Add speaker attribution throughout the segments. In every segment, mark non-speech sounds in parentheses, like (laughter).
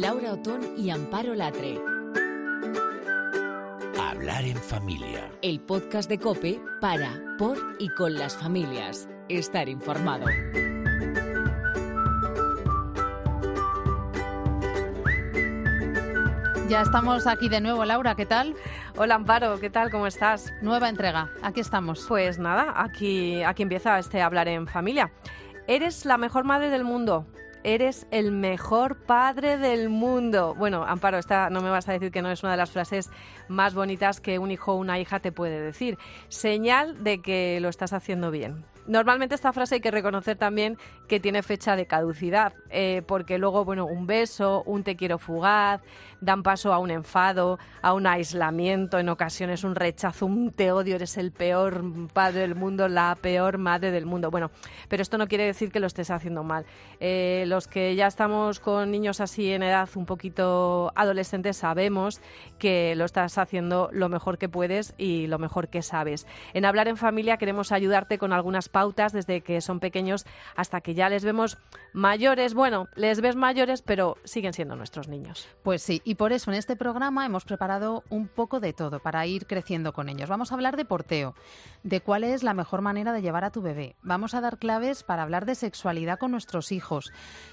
Speaker 1: Laura Otón y Amparo Latre.
Speaker 2: Hablar en familia.
Speaker 1: El podcast de Cope para, por y con las familias. Estar informado.
Speaker 3: Ya estamos aquí de nuevo, Laura, ¿qué tal?
Speaker 4: Hola Amparo, ¿qué tal? ¿Cómo estás?
Speaker 3: Nueva entrega, aquí estamos.
Speaker 4: Pues nada, aquí, aquí empieza este hablar en familia. Eres la mejor madre del mundo. Eres el mejor padre del mundo. Bueno, Amparo, esta no me vas a decir que no es una de las frases más bonitas que un hijo o una hija te puede decir. Señal de que lo estás haciendo bien. Normalmente esta frase hay que reconocer también que tiene fecha de caducidad, eh, porque luego, bueno, un beso, un te quiero fugaz, dan paso a un enfado, a un aislamiento, en ocasiones un rechazo, un te odio, eres el peor padre del mundo, la peor madre del mundo. Bueno, pero esto no quiere decir que lo estés haciendo mal. Eh, los que ya estamos con niños así en edad un poquito adolescentes sabemos que lo estás haciendo lo mejor que puedes y lo mejor que sabes. En Hablar en Familia queremos ayudarte con algunas pautas desde que son pequeños hasta que ya les vemos mayores. Bueno, les ves mayores, pero siguen siendo nuestros niños.
Speaker 3: Pues sí, y por eso en este programa hemos preparado un poco de todo para ir creciendo con ellos. Vamos a hablar de porteo, de cuál es la mejor manera de llevar a tu bebé. Vamos a dar claves para hablar de sexualidad con nuestros hijos.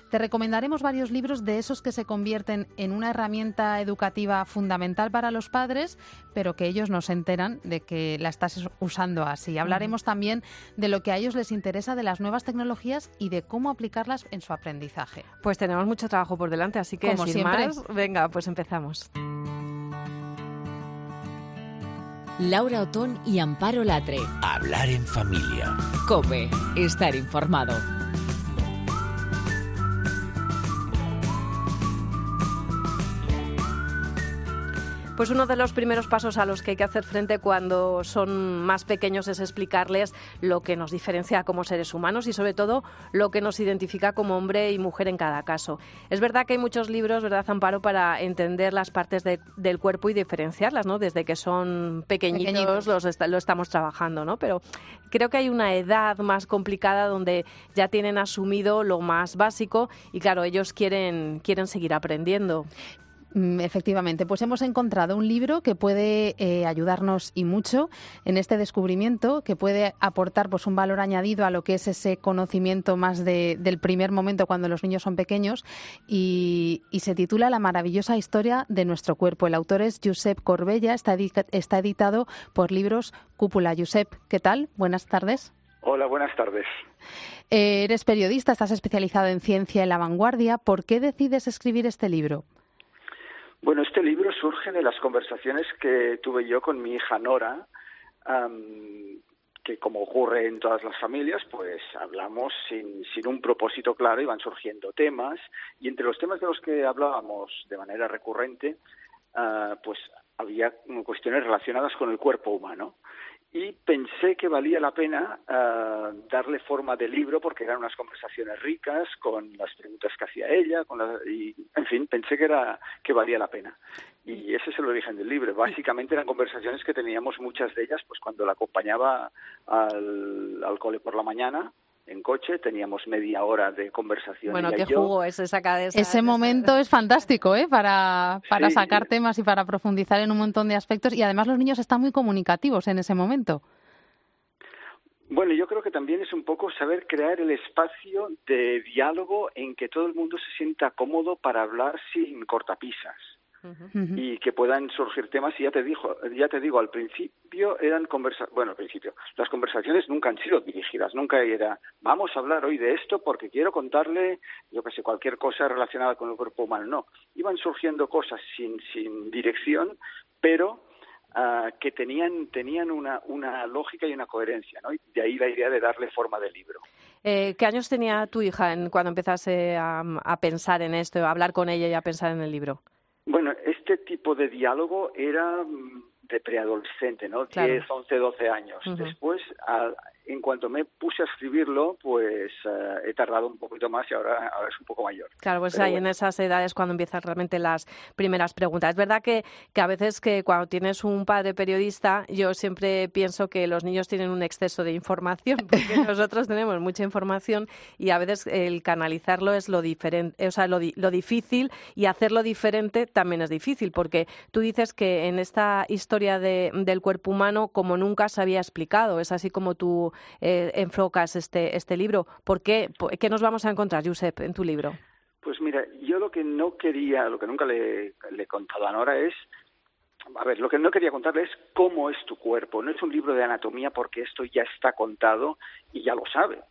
Speaker 3: Te recomendaremos varios libros de esos que se convierten en una herramienta educativa fundamental para los padres, pero que ellos no se enteran de que la estás usando así. Hablaremos también de lo que a ellos les interesa de las nuevas tecnologías y de cómo aplicarlas en su aprendizaje.
Speaker 4: Pues tenemos mucho trabajo por delante, así que
Speaker 3: Como
Speaker 4: sin
Speaker 3: siempre.
Speaker 4: más, venga, pues empezamos.
Speaker 1: Laura Otón y Amparo Latre.
Speaker 2: Hablar en familia.
Speaker 1: Cope. Estar informado.
Speaker 4: Pues uno de los primeros pasos a los que hay que hacer frente cuando son más pequeños es explicarles lo que nos diferencia como seres humanos y sobre todo lo que nos identifica como hombre y mujer en cada caso. Es verdad que hay muchos libros, ¿verdad, Amparo, para entender las partes de- del cuerpo y diferenciarlas, ¿no? Desde que son pequeñitos,
Speaker 3: Pequeñitos.
Speaker 4: Los est- lo estamos trabajando, ¿no? Pero creo que hay una edad más complicada donde ya tienen asumido lo más básico y claro, ellos quieren, quieren seguir aprendiendo.
Speaker 3: Mm, Efectivamente, pues hemos encontrado un libro que puede eh, ayudarnos y mucho en este descubrimiento, que puede aportar pues un valor añadido a lo que es ese conocimiento más de- del primer momento cuando los niños son pequeños y, y se titula La maravillosa historia de nuestro cuerpo. El autor es Josep Corbella, está editado por Libros Cúpula. Josep, ¿qué tal? Buenas tardes.
Speaker 5: Hola, buenas tardes.
Speaker 3: Eh, eres periodista, estás especializado en ciencia en la vanguardia. ¿Por qué decides escribir este libro?
Speaker 5: Bueno, este libro surge de las conversaciones que tuve yo con mi hija Nora, am, que como ocurre en todas las familias, pues hablamos sin, sin un propósito claro y van surgiendo temas. Y entre los temas de los que hablábamos de manera recurrente, ah, pues había cuestiones relacionadas con el cuerpo humano. Y pensé que valía la pena ah, darle forma de libro porque eran unas conversaciones ricas con las preguntas que hacía ella con la- y en fin pensé que era que valía la pena. Y ese es el origen del libro. Básicamente eran conversaciones que teníamos muchas de ellas pues cuando la acompañaba al, al cole por la mañana en coche teníamos media hora de conversación
Speaker 4: Bueno, qué jugo ese saca de esa-
Speaker 3: Ese
Speaker 4: de esa-
Speaker 3: momento es fantástico, ¿eh? Para, para
Speaker 5: Sí.
Speaker 3: sacar temas y para profundizar en un montón de aspectos. Y además los niños están muy comunicativos en ese momento.
Speaker 5: Bueno, yo creo que también es un poco saber crear el espacio de diálogo en que todo el mundo se sienta cómodo para hablar sin cortapisas Y que puedan surgir temas. Y ya te digo, ya te digo, al principio eran conversa bueno, al principio las conversaciones nunca han sido dirigidas, nunca era vamos a hablar hoy de esto porque quiero contarle, yo que sé, cualquier cosa relacionada con el cuerpo humano. No, iban surgiendo cosas sin sin dirección, pero ah, que tenían tenían una una lógica y una coherencia, ¿no? Y de ahí la idea de darle forma de libro.
Speaker 4: Eh, ¿Qué años tenía tu hija en, cuando empezase a, a pensar en esto, a hablar con ella y a pensar en el libro?
Speaker 5: Bueno, este tipo de diálogo era mm, de preadolescente, ¿no?
Speaker 4: Claro.
Speaker 5: 10, 11, 12 años.
Speaker 4: Ujú.
Speaker 5: Después, a- en cuanto me puse a escribirlo, pues eh, he tardado un poquito más y ahora, ahora es un poco mayor.
Speaker 4: Claro, pues ahí en esas edades cuando empiezan realmente las primeras preguntas. Es verdad que, que a veces que cuando tienes un padre periodista, yo siempre pienso que los niños tienen un exceso de información, (laughs) porque nosotros tenemos mucha información y a veces el canalizarlo es lo diferente, o sea, lo, lo difícil y hacerlo diferente también es difícil, porque tú dices que en esta historia de, del cuerpo humano, como nunca se había explicado, es así como tú eh, enfocas este, este libro. ¿Por qué, qué nos vamos a encontrar, Josep, en tu libro?
Speaker 5: Pues mira, yo lo que no quería, lo que nunca le, le he contado a Nora es a ver, lo que no quería contarle es cómo es tu cuerpo. No es un libro de anatomía porque esto ya está contado y ya lo sabe.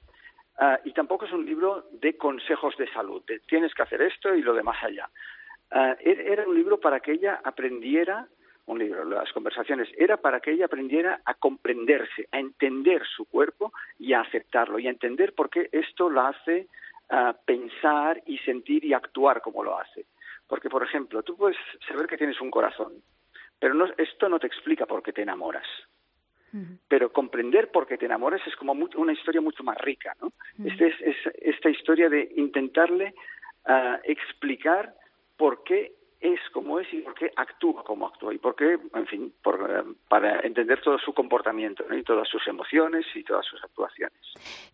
Speaker 5: Uh, y tampoco es un libro de consejos de salud, de tienes que hacer esto y lo demás allá. Uh, era un libro para que ella aprendiera un libro, las conversaciones, era para que ella aprendiera a comprenderse, a entender su cuerpo y a aceptarlo, y a entender por qué esto la hace uh, pensar y sentir y actuar como lo hace. Porque, por ejemplo, tú puedes saber que tienes un corazón, pero no, esto no te explica por qué te enamoras. Pero comprender por qué te enamoras es como una historia mucho más rica, ¿no? Este es, es, esta historia de intentarle uh, explicar por qué es como es y por qué actúa como actúa y por qué, en fin, por, eh, para entender todo su comportamiento ¿no? y todas sus emociones y todas sus actuaciones.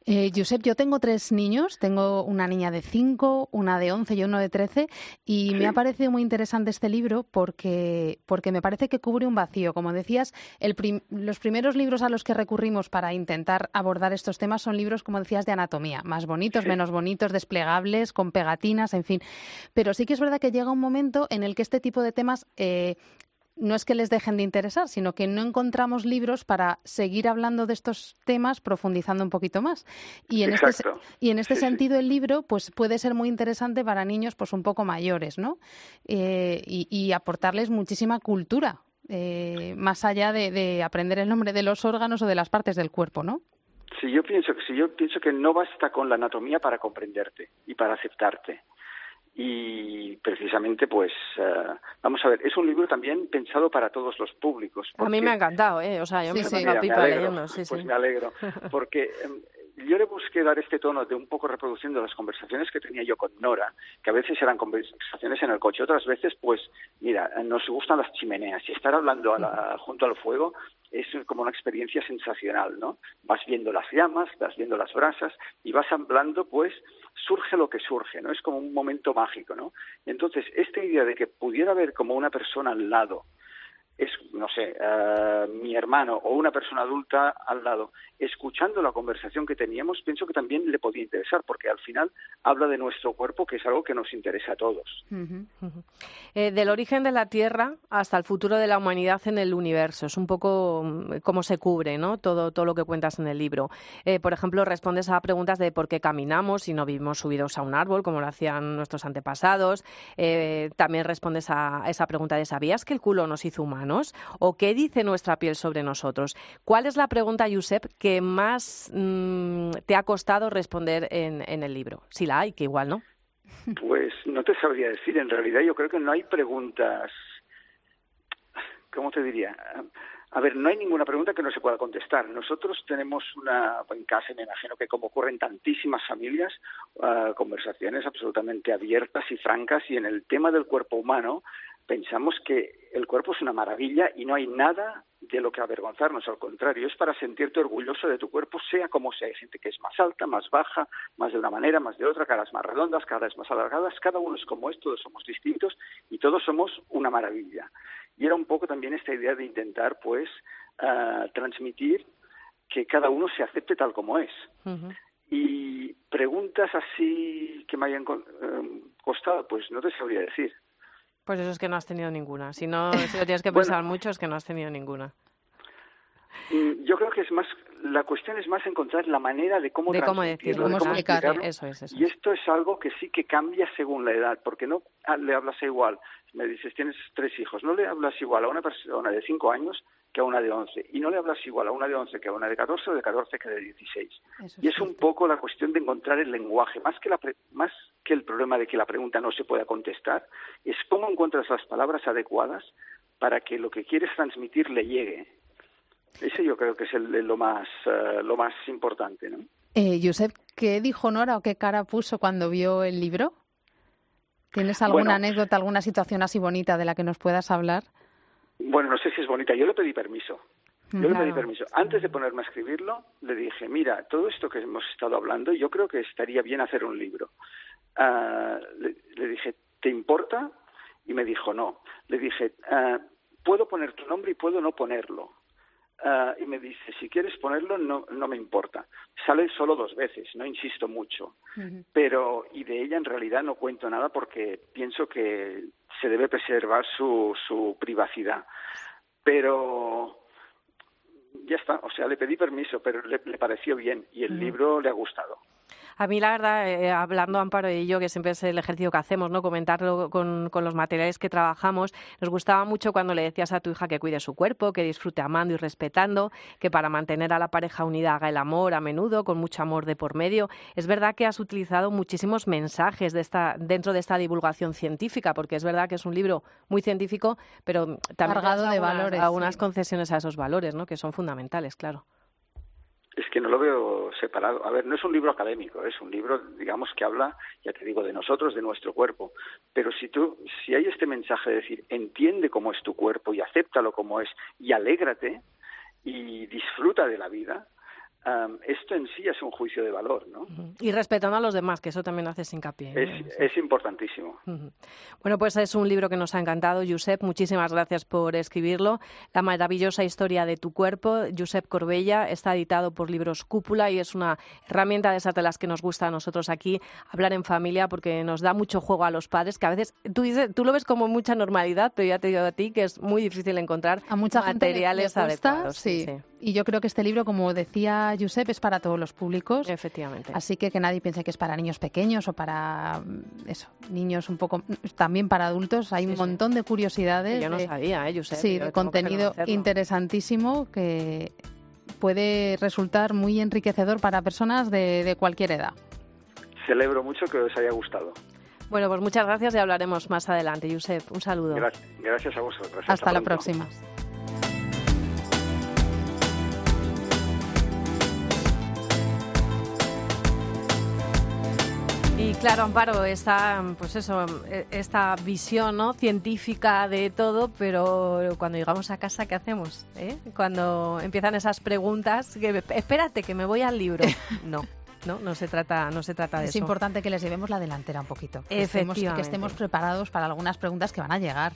Speaker 3: Eh, Josep, yo tengo tres niños, tengo una niña de cinco, una de once y uno de trece y sí. me ha parecido muy interesante este libro porque, porque me parece que cubre un vacío. Como decías, el prim los primeros libros a los que recurrimos para intentar abordar estos temas son libros, como decías, de anatomía, más bonitos, sí. menos bonitos, desplegables, con pegatinas, en fin. Pero sí que es verdad que llega un momento en el que este tipo de temas eh, no es que les dejen de interesar, sino que no encontramos libros para seguir hablando de estos temas profundizando un poquito más. Y en
Speaker 5: Exacto.
Speaker 3: este, y en este
Speaker 5: sí,
Speaker 3: sentido
Speaker 5: sí.
Speaker 3: el libro pues puede ser muy interesante para niños pues un poco mayores, ¿no? Eh, y, y, aportarles muchísima cultura, eh, más allá de, de, aprender el nombre de los órganos o de las partes del cuerpo, ¿no?
Speaker 5: Sí, yo pienso que sí, yo pienso que no basta con la anatomía para comprenderte y para aceptarte y precisamente pues uh, vamos a ver es un libro también pensado para todos los públicos
Speaker 4: porque... a mí me ha encantado eh o sea yo
Speaker 3: sí,
Speaker 4: me
Speaker 3: sí.
Speaker 4: he pasado pipa
Speaker 5: alegro,
Speaker 4: leyendo sí,
Speaker 5: pues
Speaker 4: sí.
Speaker 5: me alegro (laughs) porque um, yo le busqué dar este tono de un poco reproduciendo las conversaciones que tenía yo con Nora, que a veces eran conversaciones en el coche, otras veces, pues, mira, nos gustan las chimeneas y estar hablando a la, junto al fuego es como una experiencia sensacional, ¿no? Vas viendo las llamas, vas viendo las brasas y vas hablando, pues, surge lo que surge, ¿no? Es como un momento mágico, ¿no? Entonces, esta idea de que pudiera haber como una persona al lado, es, no sé, uh, mi hermano o una persona adulta al lado, escuchando la conversación que teníamos, pienso que también le podía interesar, porque al final habla de nuestro cuerpo, que es algo que nos interesa a todos.
Speaker 4: Eh, del origen de la Tierra hasta el futuro de la humanidad en el universo. Es un poco cómo se cubre ¿no? todo, todo lo que cuentas en el libro. Eh, por ejemplo, respondes a preguntas de por qué caminamos y no vivimos subidos a un árbol, como lo hacían nuestros antepasados. Eh, también respondes a esa pregunta de ¿sabías que el culo nos hizo humanos? ¿O qué dice nuestra piel sobre nosotros? ¿Cuál es la pregunta, Josep, que más mmm, te ha costado responder en, el libro? Si la hay, que igual no.
Speaker 5: Pues no te sabría decir. En realidad yo creo que no hay preguntas. ¿Cómo te diría? A ver, no hay ninguna pregunta que no se pueda contestar. Nosotros tenemos una, en casa, me imagino que como ocurre en tantísimas familias, uh, conversaciones absolutamente abiertas y francas y en el tema del cuerpo humano pensamos que el cuerpo es una maravilla y no hay nada de lo que avergonzarnos, al contrario, es para sentirte orgulloso de tu cuerpo, sea como sea. Hay gente que es más alta, más baja, más de una manera, más de otra, caras más redondas, caras más alargadas, cada uno es como es, todos somos distintos y todos somos una maravilla. Y era un poco también esta idea de intentar, pues, uh, transmitir que cada uno se acepte tal como es. Uh -huh. Y preguntas así que me hayan uh, costado, pues no te sabría decir.
Speaker 4: Pues eso es que no has tenido ninguna. Si no, (laughs) si lo tienes que pensar bueno, mucho, es que no has tenido ninguna.
Speaker 5: Mm, Yo creo que es más, la cuestión es más encontrar la manera de cómo,
Speaker 4: de cómo decirlo,
Speaker 5: de
Speaker 4: cómo
Speaker 5: explicarlo.
Speaker 4: Eso es, eso
Speaker 5: y esto es algo que sí que cambia según la edad, porque no le hablas igual. Me dices, tienes tres hijos, no le hablas igual a una persona de cinco años que a una de once. Y no le hablas igual a una de once que a una de catorce o de catorce que de dieciséis. Y es un poco la cuestión de encontrar el lenguaje, más que, la más que el problema de que la pregunta no se pueda contestar, es cómo encuentras las palabras adecuadas para que lo que quieres transmitir le llegue. Ese yo creo que es lo, más, eh, lo más importante, ¿no?
Speaker 3: Eh, Josep, ¿qué dijo Nora o qué cara puso cuando vio el libro? ¿Tienes alguna anécdota, alguna situación así bonita de la que nos puedas hablar?
Speaker 5: Bueno, no sé si es bonita. Yo le pedí permiso. Yo le pedí permiso. Antes de ponerme a escribirlo, le dije, mira, todo esto que hemos estado hablando, yo creo que estaría bien hacer un libro. Ah, le, dije, ¿te importa? Y me dijo, no. Le dije, ah, puedo poner tu nombre y puedo no ponerlo. Ah, y me dice, si quieres ponerlo, no, no me importa. Sale solo dos veces, no insisto mucho. Pero, y de ella en realidad no cuento nada porque pienso que se debe preservar su, su privacidad. Pero ya está, o sea, le pedí permiso, pero le, pareció bien y el libro le ha gustado.
Speaker 4: A mí, la verdad, eh, hablando Amparo y yo, que siempre es el ejercicio que hacemos, ¿no? Comentarlo con, los materiales que trabajamos, nos gustaba mucho cuando le decías a tu hija que cuide su cuerpo, que disfrute amando y respetando, que para mantener a la pareja unida haga el amor a menudo, con mucho amor de por medio. Es verdad que has utilizado muchísimos mensajes de esta, dentro de esta divulgación científica, porque es verdad que es un libro muy científico, pero también
Speaker 3: cargado de valores,
Speaker 4: algunas concesiones a esos valores, ¿no? Que son fundamentales, claro.
Speaker 5: Es que no lo veo separado. A ver, no es un libro académico, es un libro, digamos, que habla, ya te digo, de nosotros, de nuestro cuerpo. Pero si tú, si hay este mensaje de decir, entiende cómo es tu cuerpo y acéptalo como es y alégrate y disfruta de la vida, esto en sí es un juicio de valor, ¿no?
Speaker 4: Y respetando a los demás, que eso también hace hincapié.
Speaker 5: Es, es importantísimo.
Speaker 4: Bueno, pues es un libro que nos ha encantado, Josep. Muchísimas gracias por escribirlo. La maravillosa historia de tu cuerpo, Josep Corbella, está editado por Libros Cúpula y es una herramienta de esas de las que nos gusta a nosotros aquí hablar en familia porque nos da mucho juego a los padres, que a veces tú dices, tú lo ves como mucha normalidad, pero ya te digo a ti que es muy difícil encontrar
Speaker 3: a mucha
Speaker 4: materiales
Speaker 3: gente
Speaker 4: adecuados.
Speaker 3: sí. Y yo creo que este libro, como decía Josep, es para todos los públicos.
Speaker 4: Efectivamente.
Speaker 3: Así que que nadie piense que es para niños pequeños o para mm, eso, niños un poco también para adultos. Hay un montón de curiosidades.
Speaker 4: yo no sabía, ¿eh, Josep?
Speaker 3: Sí, de contenido interesantísimo que puede resultar muy enriquecedor para personas de, cualquier edad.
Speaker 5: Celebro mucho que os haya gustado.
Speaker 4: Bueno, pues muchas gracias y hablaremos más adelante, Josep. Un saludo.
Speaker 5: Gracias, a vosotros.
Speaker 3: Hasta, la próxima.
Speaker 4: Y claro, Amparo, esta, pues eso, esta visión ¿no? científica de todo, pero cuando llegamos a casa, ¿qué hacemos? Eh? Cuando empiezan esas preguntas, que, espérate, que me voy al libro. (laughs) No. No, no se trata, no se trata de
Speaker 3: eso. Es importante que les llevemos la delantera un poquito. Que que estemos preparados para algunas preguntas que van a llegar.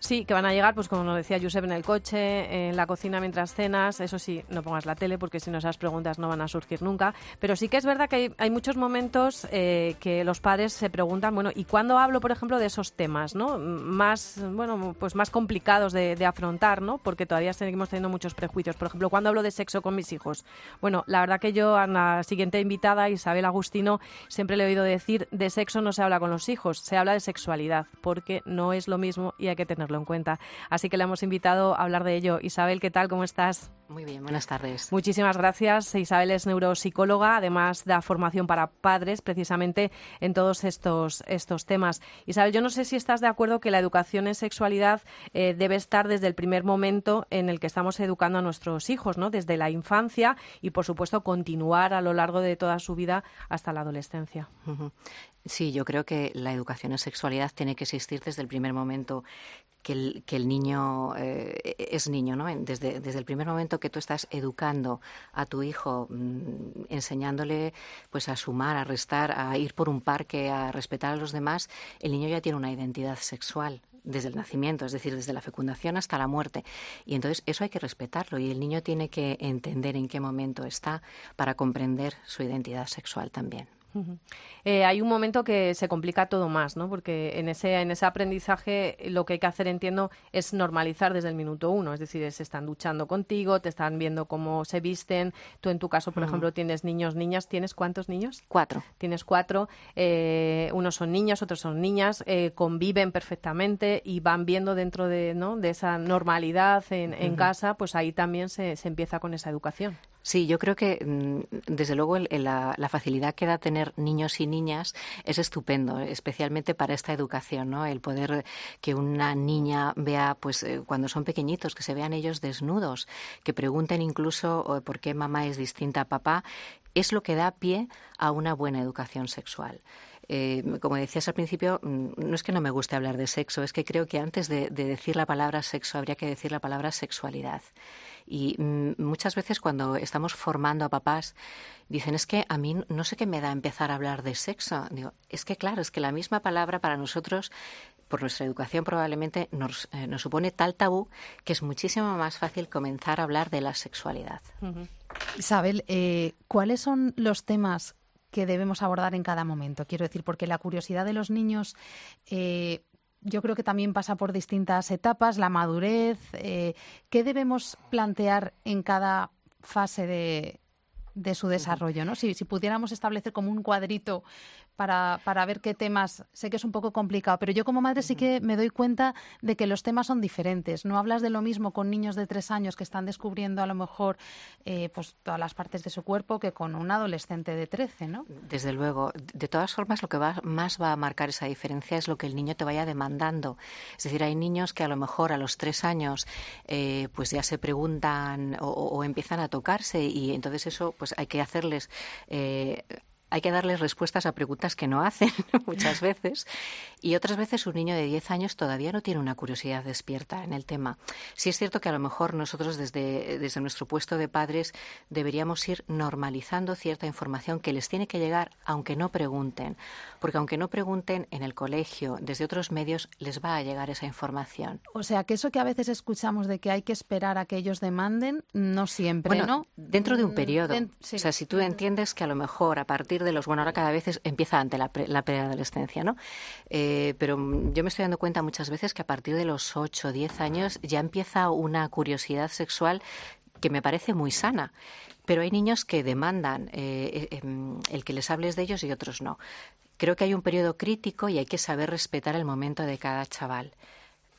Speaker 4: Sí, que van a llegar, pues como nos decía Josep, en el coche, en la cocina mientras cenas. Eso sí, no pongas la tele porque si no esas preguntas no van a surgir nunca. Pero sí que es verdad que hay, muchos momentos eh, que los padres se preguntan, bueno, ¿y cuándo hablo, por ejemplo, de esos temas, no? Más, bueno, pues más complicados de, afrontar, ¿no? Porque todavía seguimos teniendo muchos prejuicios. Por ejemplo, ¿cuándo hablo de sexo con mis hijos? Bueno, la verdad que yo a la siguiente invitada, Isabel Agustino, siempre le he oído decir, de sexo no se habla con los hijos, se habla de sexualidad, porque no es lo mismo y hay que tener en cuenta. Así que le hemos invitado a hablar de ello. Isabel, ¿qué tal? ¿Cómo estás?
Speaker 6: Muy bien, buenas tardes.
Speaker 4: Muchísimas gracias. Isabel es neuropsicóloga, además da formación para padres precisamente en todos estos, estos temas. Isabel, yo no sé si estás de acuerdo que la educación en sexualidad eh, debe estar desde el primer momento en el que estamos educando a nuestros hijos, ¿no? Desde la infancia y, por supuesto, continuar a lo largo de toda su vida hasta la adolescencia.
Speaker 6: Sí, yo creo que la educación en sexualidad tiene que existir desde el primer momento que el, que el niño eh, es niño, ¿no? Desde, desde el primer momento que tú estás educando a tu hijo, mm, enseñándole pues a sumar, a restar, a ir por un parque, a respetar a los demás, el niño ya tiene una identidad sexual desde el nacimiento, es decir, desde la fecundación hasta la muerte. Y entonces eso hay que respetarlo y el niño tiene que entender en qué momento está para comprender su identidad sexual también.
Speaker 4: Eh, hay un momento que se complica todo más, ¿no? Porque en ese, en ese aprendizaje lo que hay que hacer, entiendo, es normalizar desde el minuto uno. Es decir, se están duchando contigo, te están viendo cómo se visten. Tú, en tu caso, por ejemplo, tienes niños, niñas. ¿Tienes cuántos niños?
Speaker 6: Cuatro.
Speaker 4: Tienes cuatro. Eh, unos son niños, otros son niñas. Eh, conviven perfectamente y van viendo dentro de, ¿no? de esa normalidad en, casa, pues ahí también se, se empieza con esa educación.
Speaker 6: Sí, yo creo que mm, desde luego la, facilidad que da tener niños y niñas es estupendo, especialmente para esta educación, ¿no? El poder que una niña vea, pues eh, cuando son pequeñitos, que se vean ellos desnudos, que pregunten incluso por qué mamá es distinta a papá, es lo que da pie a una buena educación sexual. Eh, como decías al principio, mm, no es que no me guste hablar de sexo, es que creo que antes de decir la palabra sexo habría que decir la palabra sexualidad. Y mm, muchas veces cuando estamos formando a papás, dicen, es que a mí no sé qué me da empezar a hablar de sexo. Digo, es que claro, es que la misma palabra para nosotros por nuestra educación probablemente nos, eh, supone tal tabú que es muchísimo más fácil comenzar a hablar de la sexualidad.
Speaker 3: Isabel, eh, ¿cuáles son los temas que debemos abordar en cada momento? Quiero decir, porque la curiosidad de los niños eh, yo creo que también pasa por distintas etapas, la madurez. Eh, ¿Qué debemos plantear en cada fase de, de su desarrollo? ¿no? Si, si, pudiéramos establecer como un cuadrito para, para ver qué temas. Sé que es un poco complicado, pero yo como madre sí que me doy cuenta de que los temas son diferentes. No hablas de lo mismo con niños de tres años que están descubriendo a lo mejor eh, pues todas las partes de su cuerpo que con un adolescente de trece, ¿no?
Speaker 6: Desde luego. De todas formas, lo que va, más va a marcar esa diferencia es lo que el niño te vaya demandando. Es decir, hay niños que a lo mejor a los tres años eh, pues ya se preguntan o, empiezan a tocarse y entonces eso pues hay que hacerles eh, hay que darles respuestas a preguntas que no hacen (laughs) muchas veces y otras veces un niño de 10 años todavía no tiene una curiosidad despierta en el tema. Sí es cierto que a lo mejor nosotros desde, desde nuestro puesto de padres deberíamos ir normalizando cierta información que les tiene que llegar aunque no pregunten, porque aunque no pregunten en el colegio, desde otros medios les va a llegar esa información.
Speaker 3: O sea, que eso que a veces escuchamos de que hay que esperar a que ellos demanden, no siempre, ¿no?
Speaker 6: Dentro de un mm, periodo. O sea, si tú entiendes que a lo mejor a partir de los, bueno, ahora cada vez empieza ante la, la preadolescencia, ¿no? Eh, pero yo me estoy dando cuenta muchas veces que a partir de los 8 o 10 años ya empieza una curiosidad sexual que me parece muy sana. Pero hay niños que demandan eh, eh, em, el que les hables de ellos y otros no. Creo que hay un periodo crítico y hay que saber respetar el momento de cada chaval,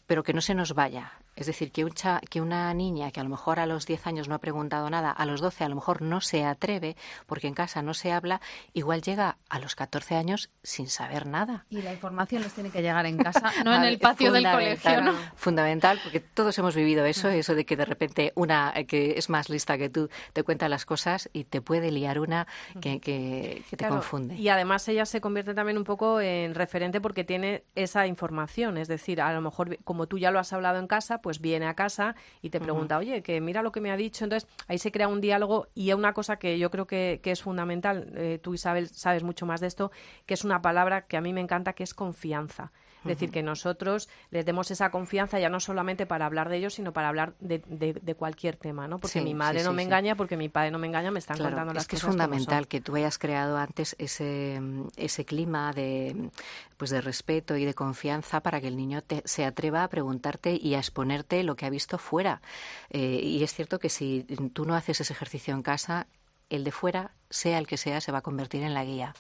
Speaker 6: pero que no se nos vaya. Es decir, que, que una niña que a lo mejor a los 10 años no ha preguntado nada, a los 12 a lo mejor no se atreve porque en casa no se habla, igual llega a los 14 años sin saber nada.
Speaker 3: Y la información les tiene que llegar en casa, (laughs) no en el patio del colegio. ¿no?
Speaker 6: Fundamental, porque todos hemos vivido eso, eso de que de repente una que es más lista que tú te cuenta las cosas y te puede liar una que, que, te confunde.
Speaker 4: Y además ella se convierte también un poco en referente porque tiene esa información, es decir, a lo mejor como tú ya lo has hablado en casa, pues pues viene a casa y te pregunta, oye, que mira lo que me ha dicho. Entonces, ahí se crea un diálogo y una cosa que yo creo que, es fundamental, eh, tú Isabel sabes mucho más de esto, que es una palabra que a mí me encanta, que es confianza. Es decir, que nosotros les demos esa confianza ya no solamente para hablar de ellos, sino para hablar de, de, cualquier tema, ¿no? Porque mi madre no me engaña, porque mi padre no me engaña, me están contando las
Speaker 6: cosas. Es que
Speaker 4: es
Speaker 6: fundamental que tú hayas creado antes ese, ese clima de, pues de respeto y de confianza para que el niño se atreva a preguntarte y a exponerte lo que ha visto fuera. Eh, y es cierto que si tú no haces ese ejercicio en casa, el de fuera, sea el que sea, se va a convertir en la guía.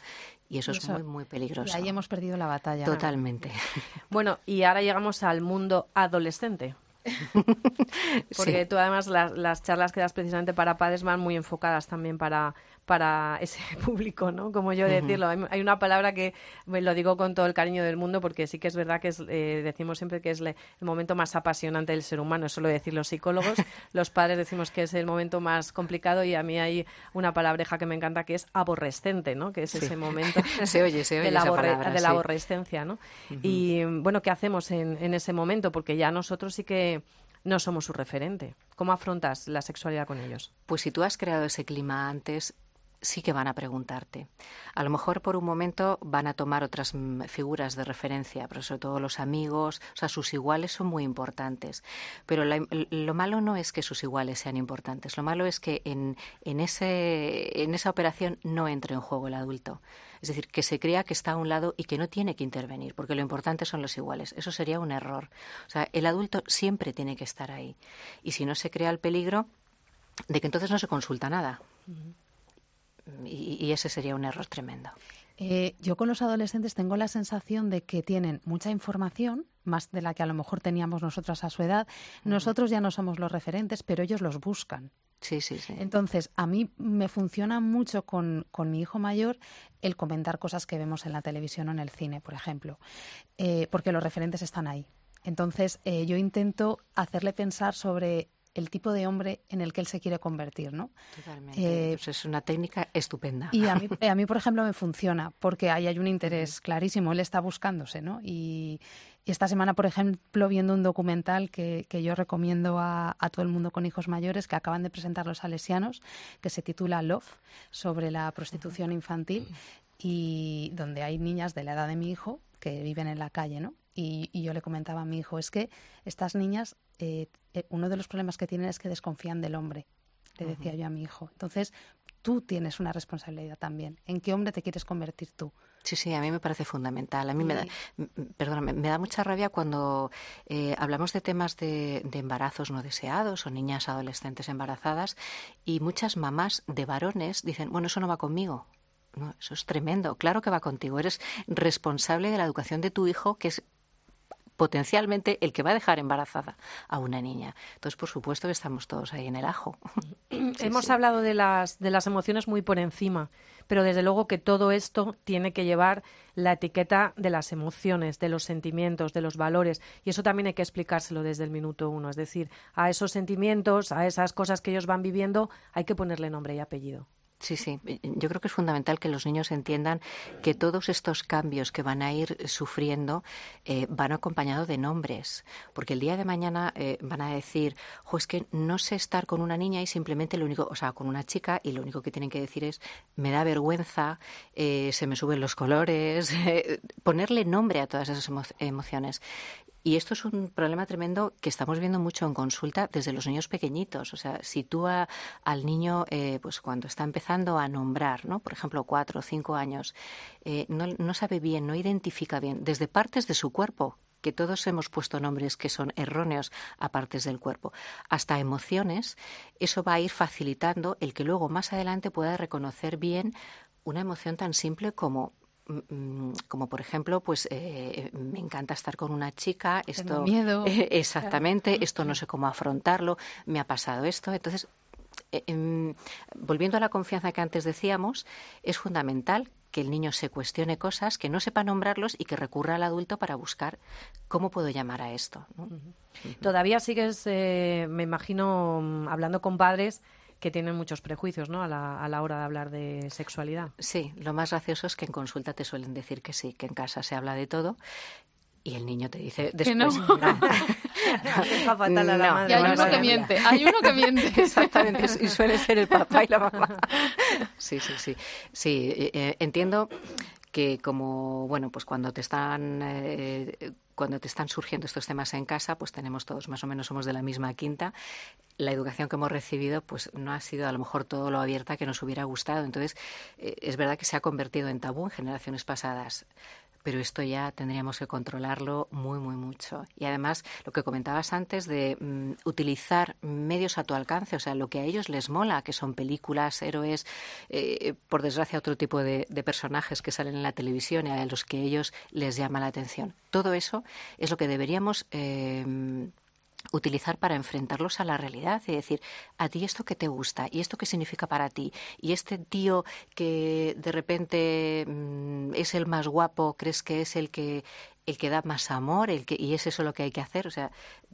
Speaker 6: Y eso, es muy, muy peligroso.
Speaker 3: Y ahí hemos perdido la batalla.
Speaker 6: Totalmente. (laughs)
Speaker 4: Bueno, y ahora llegamos al mundo adolescente. (laughs) Porque tú además las, charlas que das precisamente para padres van muy enfocadas también para, para ese (laughs) público, ¿no? Como yo decirlo. Hay una palabra que me lo digo con todo el cariño del mundo porque sí que es verdad que es, eh, decimos siempre que es el momento más apasionante del ser humano. Eso lo decir los psicólogos. (laughs) los padres decimos que es el momento más complicado y a mí hay una palabreja que me encanta que es aborrescente, ¿no? Que es ese momento (laughs)
Speaker 6: se oye, se oye
Speaker 4: de, la,
Speaker 6: de
Speaker 4: la aborrescencia, ¿no? Y bueno, ¿qué hacemos en, en ese momento? Porque ya nosotros sí que no somos su referente. ¿Cómo afrontas la sexualidad con ellos?
Speaker 6: Pues si tú has creado ese clima antes, sí que van a preguntarte. A lo mejor por un momento van a tomar otras mm, figuras de referencia, pero sobre todo los amigos, o sea, sus iguales son muy importantes. Pero lo malo no es que sus iguales sean importantes, lo malo es que en, en, ese, en esa operación no entre en juego el adulto. Es decir, que se crea que está a un lado y que no tiene que intervenir, porque lo importante son los iguales. Eso sería un error. O sea, el adulto siempre tiene que estar ahí. Y si no se crea el peligro de que entonces no se consulta nada y, ese sería un error tremendo.
Speaker 3: Eh, yo con los adolescentes tengo la sensación de que tienen mucha información, más de la que a lo mejor teníamos nosotros a su edad. Nosotros ya no somos los referentes, pero ellos los buscan.
Speaker 6: Sí, sí, sí.
Speaker 3: Entonces, a mí me funciona mucho con, con mi hijo mayor el comentar cosas que vemos en la televisión o en el cine, por ejemplo, eh, porque los referentes están ahí. Entonces, eh, yo intento hacerle pensar sobre el tipo de hombre en el que él se quiere convertir, ¿no?
Speaker 6: Totalmente. Eh, pues es una técnica estupenda.
Speaker 3: Y a mí, (laughs) a mí, por ejemplo, me funciona porque ahí hay un interés clarísimo, él está buscándose, ¿no? Y, esta semana, por ejemplo, viendo un documental que, que yo recomiendo a, a, todo el mundo con hijos mayores que acaban de presentar los salesianos, que se titula Love, sobre la prostitución infantil, y donde hay niñas de la edad de mi hijo que viven en la calle, ¿no? Y, y yo le comentaba a mi hijo, es que estas niñas, eh, eh, uno de los problemas que tienen es que desconfían del hombre, le decía yo a mi hijo. Entonces, tú tienes una responsabilidad también. ¿En qué hombre te quieres convertir tú?
Speaker 6: Sí, sí, a mí me parece fundamental. A mí me da, perdóname, me da mucha rabia cuando eh, hablamos de temas de, de, embarazos no deseados o niñas adolescentes embarazadas y muchas mamás de varones dicen, bueno, eso no va conmigo. No, eso es tremendo. Claro que va contigo. Eres responsable de la educación de tu hijo, que es potencialmente el que va a dejar embarazada a una niña. Entonces, por supuesto que estamos todos ahí en el ajo. (clears throat)
Speaker 4: Sí, Hemos sí. hablado de las, de las emociones muy por encima, pero desde luego que todo esto tiene que llevar la etiqueta de las emociones, de los sentimientos, de los valores, y eso también hay que explicárselo desde el minuto uno. Es decir, a esos sentimientos, a esas cosas que ellos van viviendo, hay que ponerle nombre y apellido.
Speaker 6: Sí, sí. Yo creo que es fundamental que los niños entiendan que todos estos cambios que van a ir sufriendo eh, van acompañados de nombres. Porque el día de mañana eh, van a decir, jo, es que no sé estar con una niña y simplemente lo único, o sea, con una chica y lo único que tienen que decir es, me da vergüenza, eh, se me suben los colores, (laughs) ponerle nombre a todas esas emo emociones. Y esto es un problema tremendo que estamos viendo mucho en consulta desde los niños pequeñitos. O sea, si tú a, al niño, eh, pues cuando está empezando a nombrar, ¿no? por ejemplo, cuatro o cinco años, eh, no, no sabe bien, no identifica bien, desde partes de su cuerpo, que todos hemos puesto nombres que son erróneos a partes del cuerpo, hasta emociones, eso va a ir facilitando el que luego más adelante pueda reconocer bien una emoción tan simple como como por ejemplo, pues eh, me encanta estar con una chica, esto
Speaker 3: Tengo miedo.
Speaker 6: Eh, (laughs) exactamente, claro. esto no sé cómo afrontarlo, me ha pasado esto, entonces eh, volviendo a la confianza que antes decíamos, es fundamental que el niño se cuestione cosas, que no sepa nombrarlos y que recurra al adulto para buscar cómo puedo llamar a esto. ¿no? Uh
Speaker 4: -huh. Todavía sigues, eh, me imagino, hablando con padres que tienen muchos prejuicios ¿no? a, la, a la hora de hablar de sexualidad.
Speaker 6: Sí, lo más gracioso es que en consulta te suelen decir que sí, que en casa se habla de todo y el niño te dice después
Speaker 3: no. (laughs) (laughs)
Speaker 6: no.
Speaker 3: no, no y hay uno que miente hay uno que miente (laughs)
Speaker 6: exactamente y suele ser el papá y la mamá sí sí sí sí eh, entiendo que como bueno pues cuando te están eh, cuando te están surgiendo estos temas en casa pues tenemos todos más o menos somos de la misma quinta. La educación que hemos recibido pues no ha sido a lo mejor todo lo abierta que nos hubiera gustado. Entonces eh, es verdad que se ha convertido en tabú en generaciones pasadas pero esto ya tendríamos que controlarlo muy, muy mucho. Y además, lo que comentabas antes de mm, utilizar medios a tu alcance, o sea, lo que a ellos les mola, que son películas, héroes, eh, por desgracia, otro tipo de, personajes que salen en la televisión y a los que ellos les llama la atención. Todo eso es lo que deberíamos. Eh, utilizar para enfrentarlos a la realidad y decir, a ti esto que te gusta y esto que significa para ti y este tío que de repente mmm, es el más guapo, crees que es el que el que da más amor, el que, y es eso lo que hay que hacer. O sea,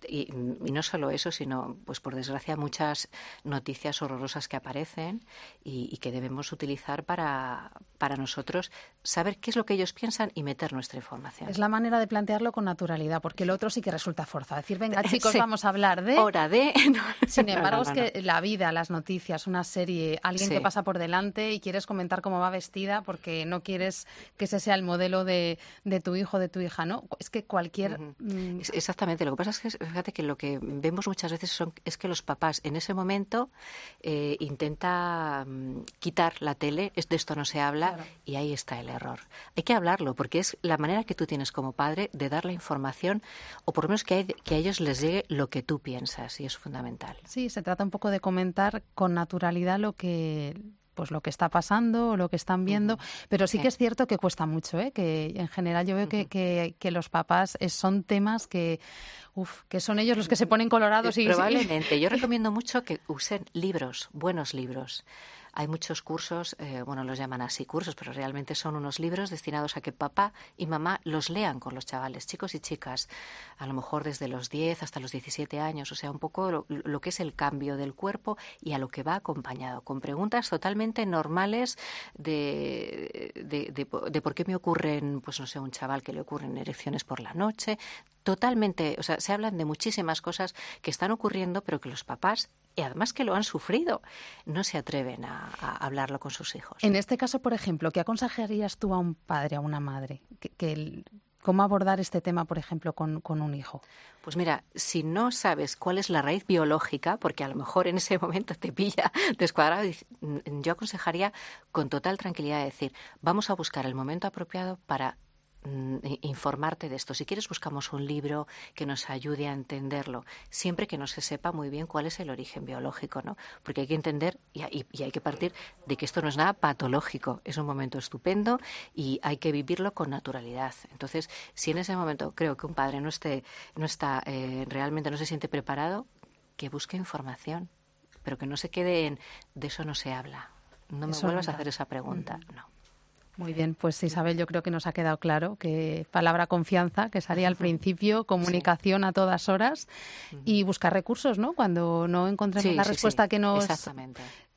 Speaker 6: y, y, no solo eso, sino, pues por desgracia, muchas noticias horrorosas que aparecen y, y, que debemos utilizar para, para nosotros saber qué es lo que ellos piensan y meter nuestra información.
Speaker 3: Es la manera de plantearlo con naturalidad, porque el otro sí que resulta forzado. Decir, venga, (laughs) chicos,
Speaker 6: sí.
Speaker 3: vamos a hablar de.
Speaker 6: Hora de. (laughs)
Speaker 3: No. Sin embargo, no, no, es que la vida, las noticias, una serie, alguien sí. que pasa por delante y quieres comentar cómo va vestida porque no quieres que ese sea el modelo de, de tu hijo, de tu hija, ¿no? Es que cualquier.
Speaker 6: Uh -huh. Exactamente. Lo que pasa es que, fíjate que lo que vemos muchas veces son, es que los papás en ese momento eh, intenta um, quitar la tele, es de esto no se habla claro. y ahí está el error. Hay que hablarlo porque es la manera que tú tienes como padre de dar la información o por lo menos que, hay, que a ellos les llegue lo que tú piensas y es fundamental.
Speaker 3: Sí, se trata un poco de comentar con naturalidad lo que pues lo que está pasando o lo que están viendo, pero sí, que es cierto que cuesta mucho, ¿eh? que en general yo veo que, que, los papás son temas que, uf, que son ellos los que se ponen colorados y...
Speaker 6: Probablemente, yo recomiendo mucho que usen libros, buenos libros. Hay muchos cursos, eh, bueno, los llaman así cursos, pero realmente son unos libros destinados a que papá y mamá los lean con los chavales, chicos y chicas, a lo mejor desde los 10 hasta los 17 años, o sea, un poco lo, que es el cambio del cuerpo y a lo que va acompañado, con preguntas totalmente normales de, de, de por qué me ocurren, pues no sé, un chaval que le ocurren erecciones por la noche, totalmente, o sea, se hablan de muchísimas cosas que están ocurriendo, pero que los papás y además que lo han sufrido, no se atreven a, hablarlo con sus hijos.
Speaker 3: En este caso, por ejemplo, ¿qué aconsejarías tú a un padre, a una madre? Que, ¿Cómo abordar este tema, por ejemplo, con, con, un hijo?
Speaker 6: Pues mira, si no sabes cuál es la raíz biológica, porque a lo mejor en ese momento te pilla (laughs) descuadrado, yo aconsejaría con total tranquilidad decir, vamos a buscar el momento apropiado para Mm, informarte de esto. Si quieres, buscamos un libro que nos ayude a entenderlo, siempre que no se sepa muy bien cuál es el origen biológico, ¿no? Porque hay que entender y, hay que partir de que esto no es nada patológico, es un momento estupendo y hay que vivirlo con naturalidad. Entonces, si en ese momento creo que un padre no esté, no está eh, realmente no se siente preparado, que busque información, pero que no se quede en de eso no se habla. No me vuelvas a hacer esa pregunta, no.
Speaker 3: Muy bien, pues Isabel, yo creo que nos ha quedado claro que palabra confianza, que salía al (laughs) principio, comunicación a todas horas y buscar recursos, ¿no? Cuando no encontremos la respuesta que nos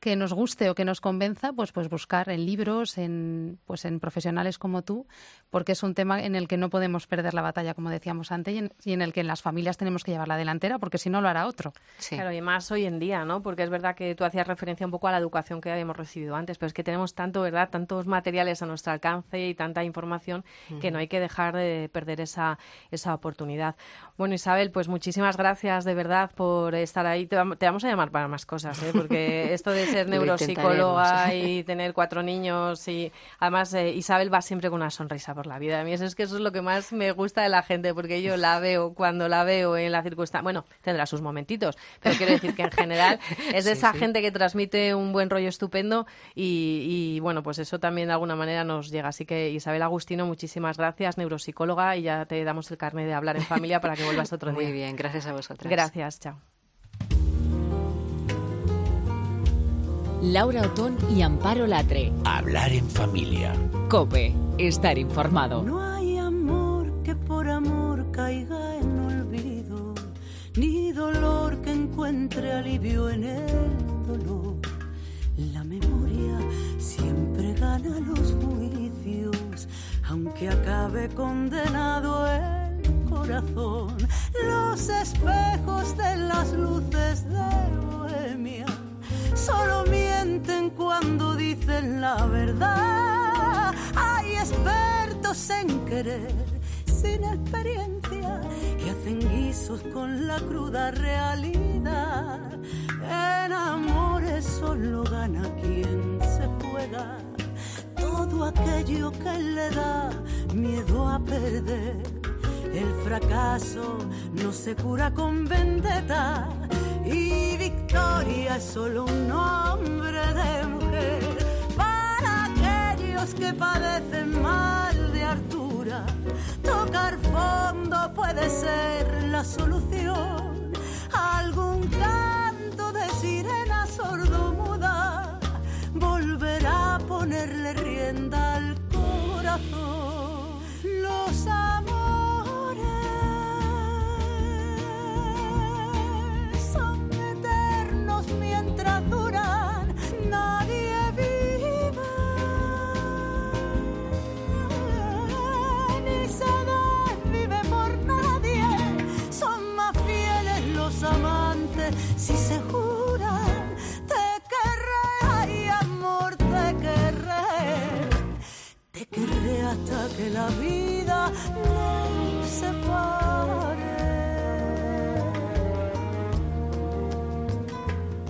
Speaker 3: que nos guste o que nos convenza, pues, pues buscar en libros, en, pues en profesionales como tú, porque es un tema en el que no podemos perder la batalla, como decíamos antes, y en, el que en las familias tenemos que llevar la delantera, porque si no lo hará otro.
Speaker 4: Claro, y más hoy en día, ¿no? Porque es verdad que tú hacías referencia un poco a la educación que habíamos recibido antes, pero es que tenemos tanto, ¿verdad? Tantos materiales a nuestro alcance y tanta información que no hay que dejar de perder esa, esa oportunidad. Bueno, Isabel, pues muchísimas gracias de verdad por estar ahí. Te, vamos a llamar para más cosas, ¿eh? Porque (laughs) esto de ser neuropsicóloga y tener cuatro niños y además eh, Isabel va siempre con una sonrisa por la vida. A mí eso es que eso es lo que más me gusta de la gente porque yo la veo cuando la veo en la circunstancia, bueno, tendrá sus momentitos, pero quiero decir que en general (laughs) es de esa gente que transmite un buen rollo estupendo y, bueno, pues eso también de alguna manera nos llega. Así que Isabel Agustino, muchísimas gracias, neuropsicóloga, y ya te damos el carnet de hablar en familia para que vuelvas otro (laughs) día.
Speaker 6: Muy bien, gracias a vosotras.
Speaker 4: Gracias, chao.
Speaker 1: Laura Otón y Amparo Latre.
Speaker 2: Hablar en familia.
Speaker 1: Cope, estar informado.
Speaker 7: No hay amor que por amor caiga en olvido, ni dolor que encuentre alivio en el dolor. La memoria siempre gana los juicios, aunque acabe condenado el corazón. Los espejos de las luces de Bohemia solo mienten cuando dicen la verdad. Hay expertos en querer sin experiencia que hacen guisos con la cruda realidad. En amores solo gana quien se juega todo aquello que le da miedo a perder. El fracaso no se cura con vendetta y victoria es solo un nombre de mujer para aquellos que padecen mal de altura. Tocar fondo puede ser la solución. Algún canto la vida nos separe.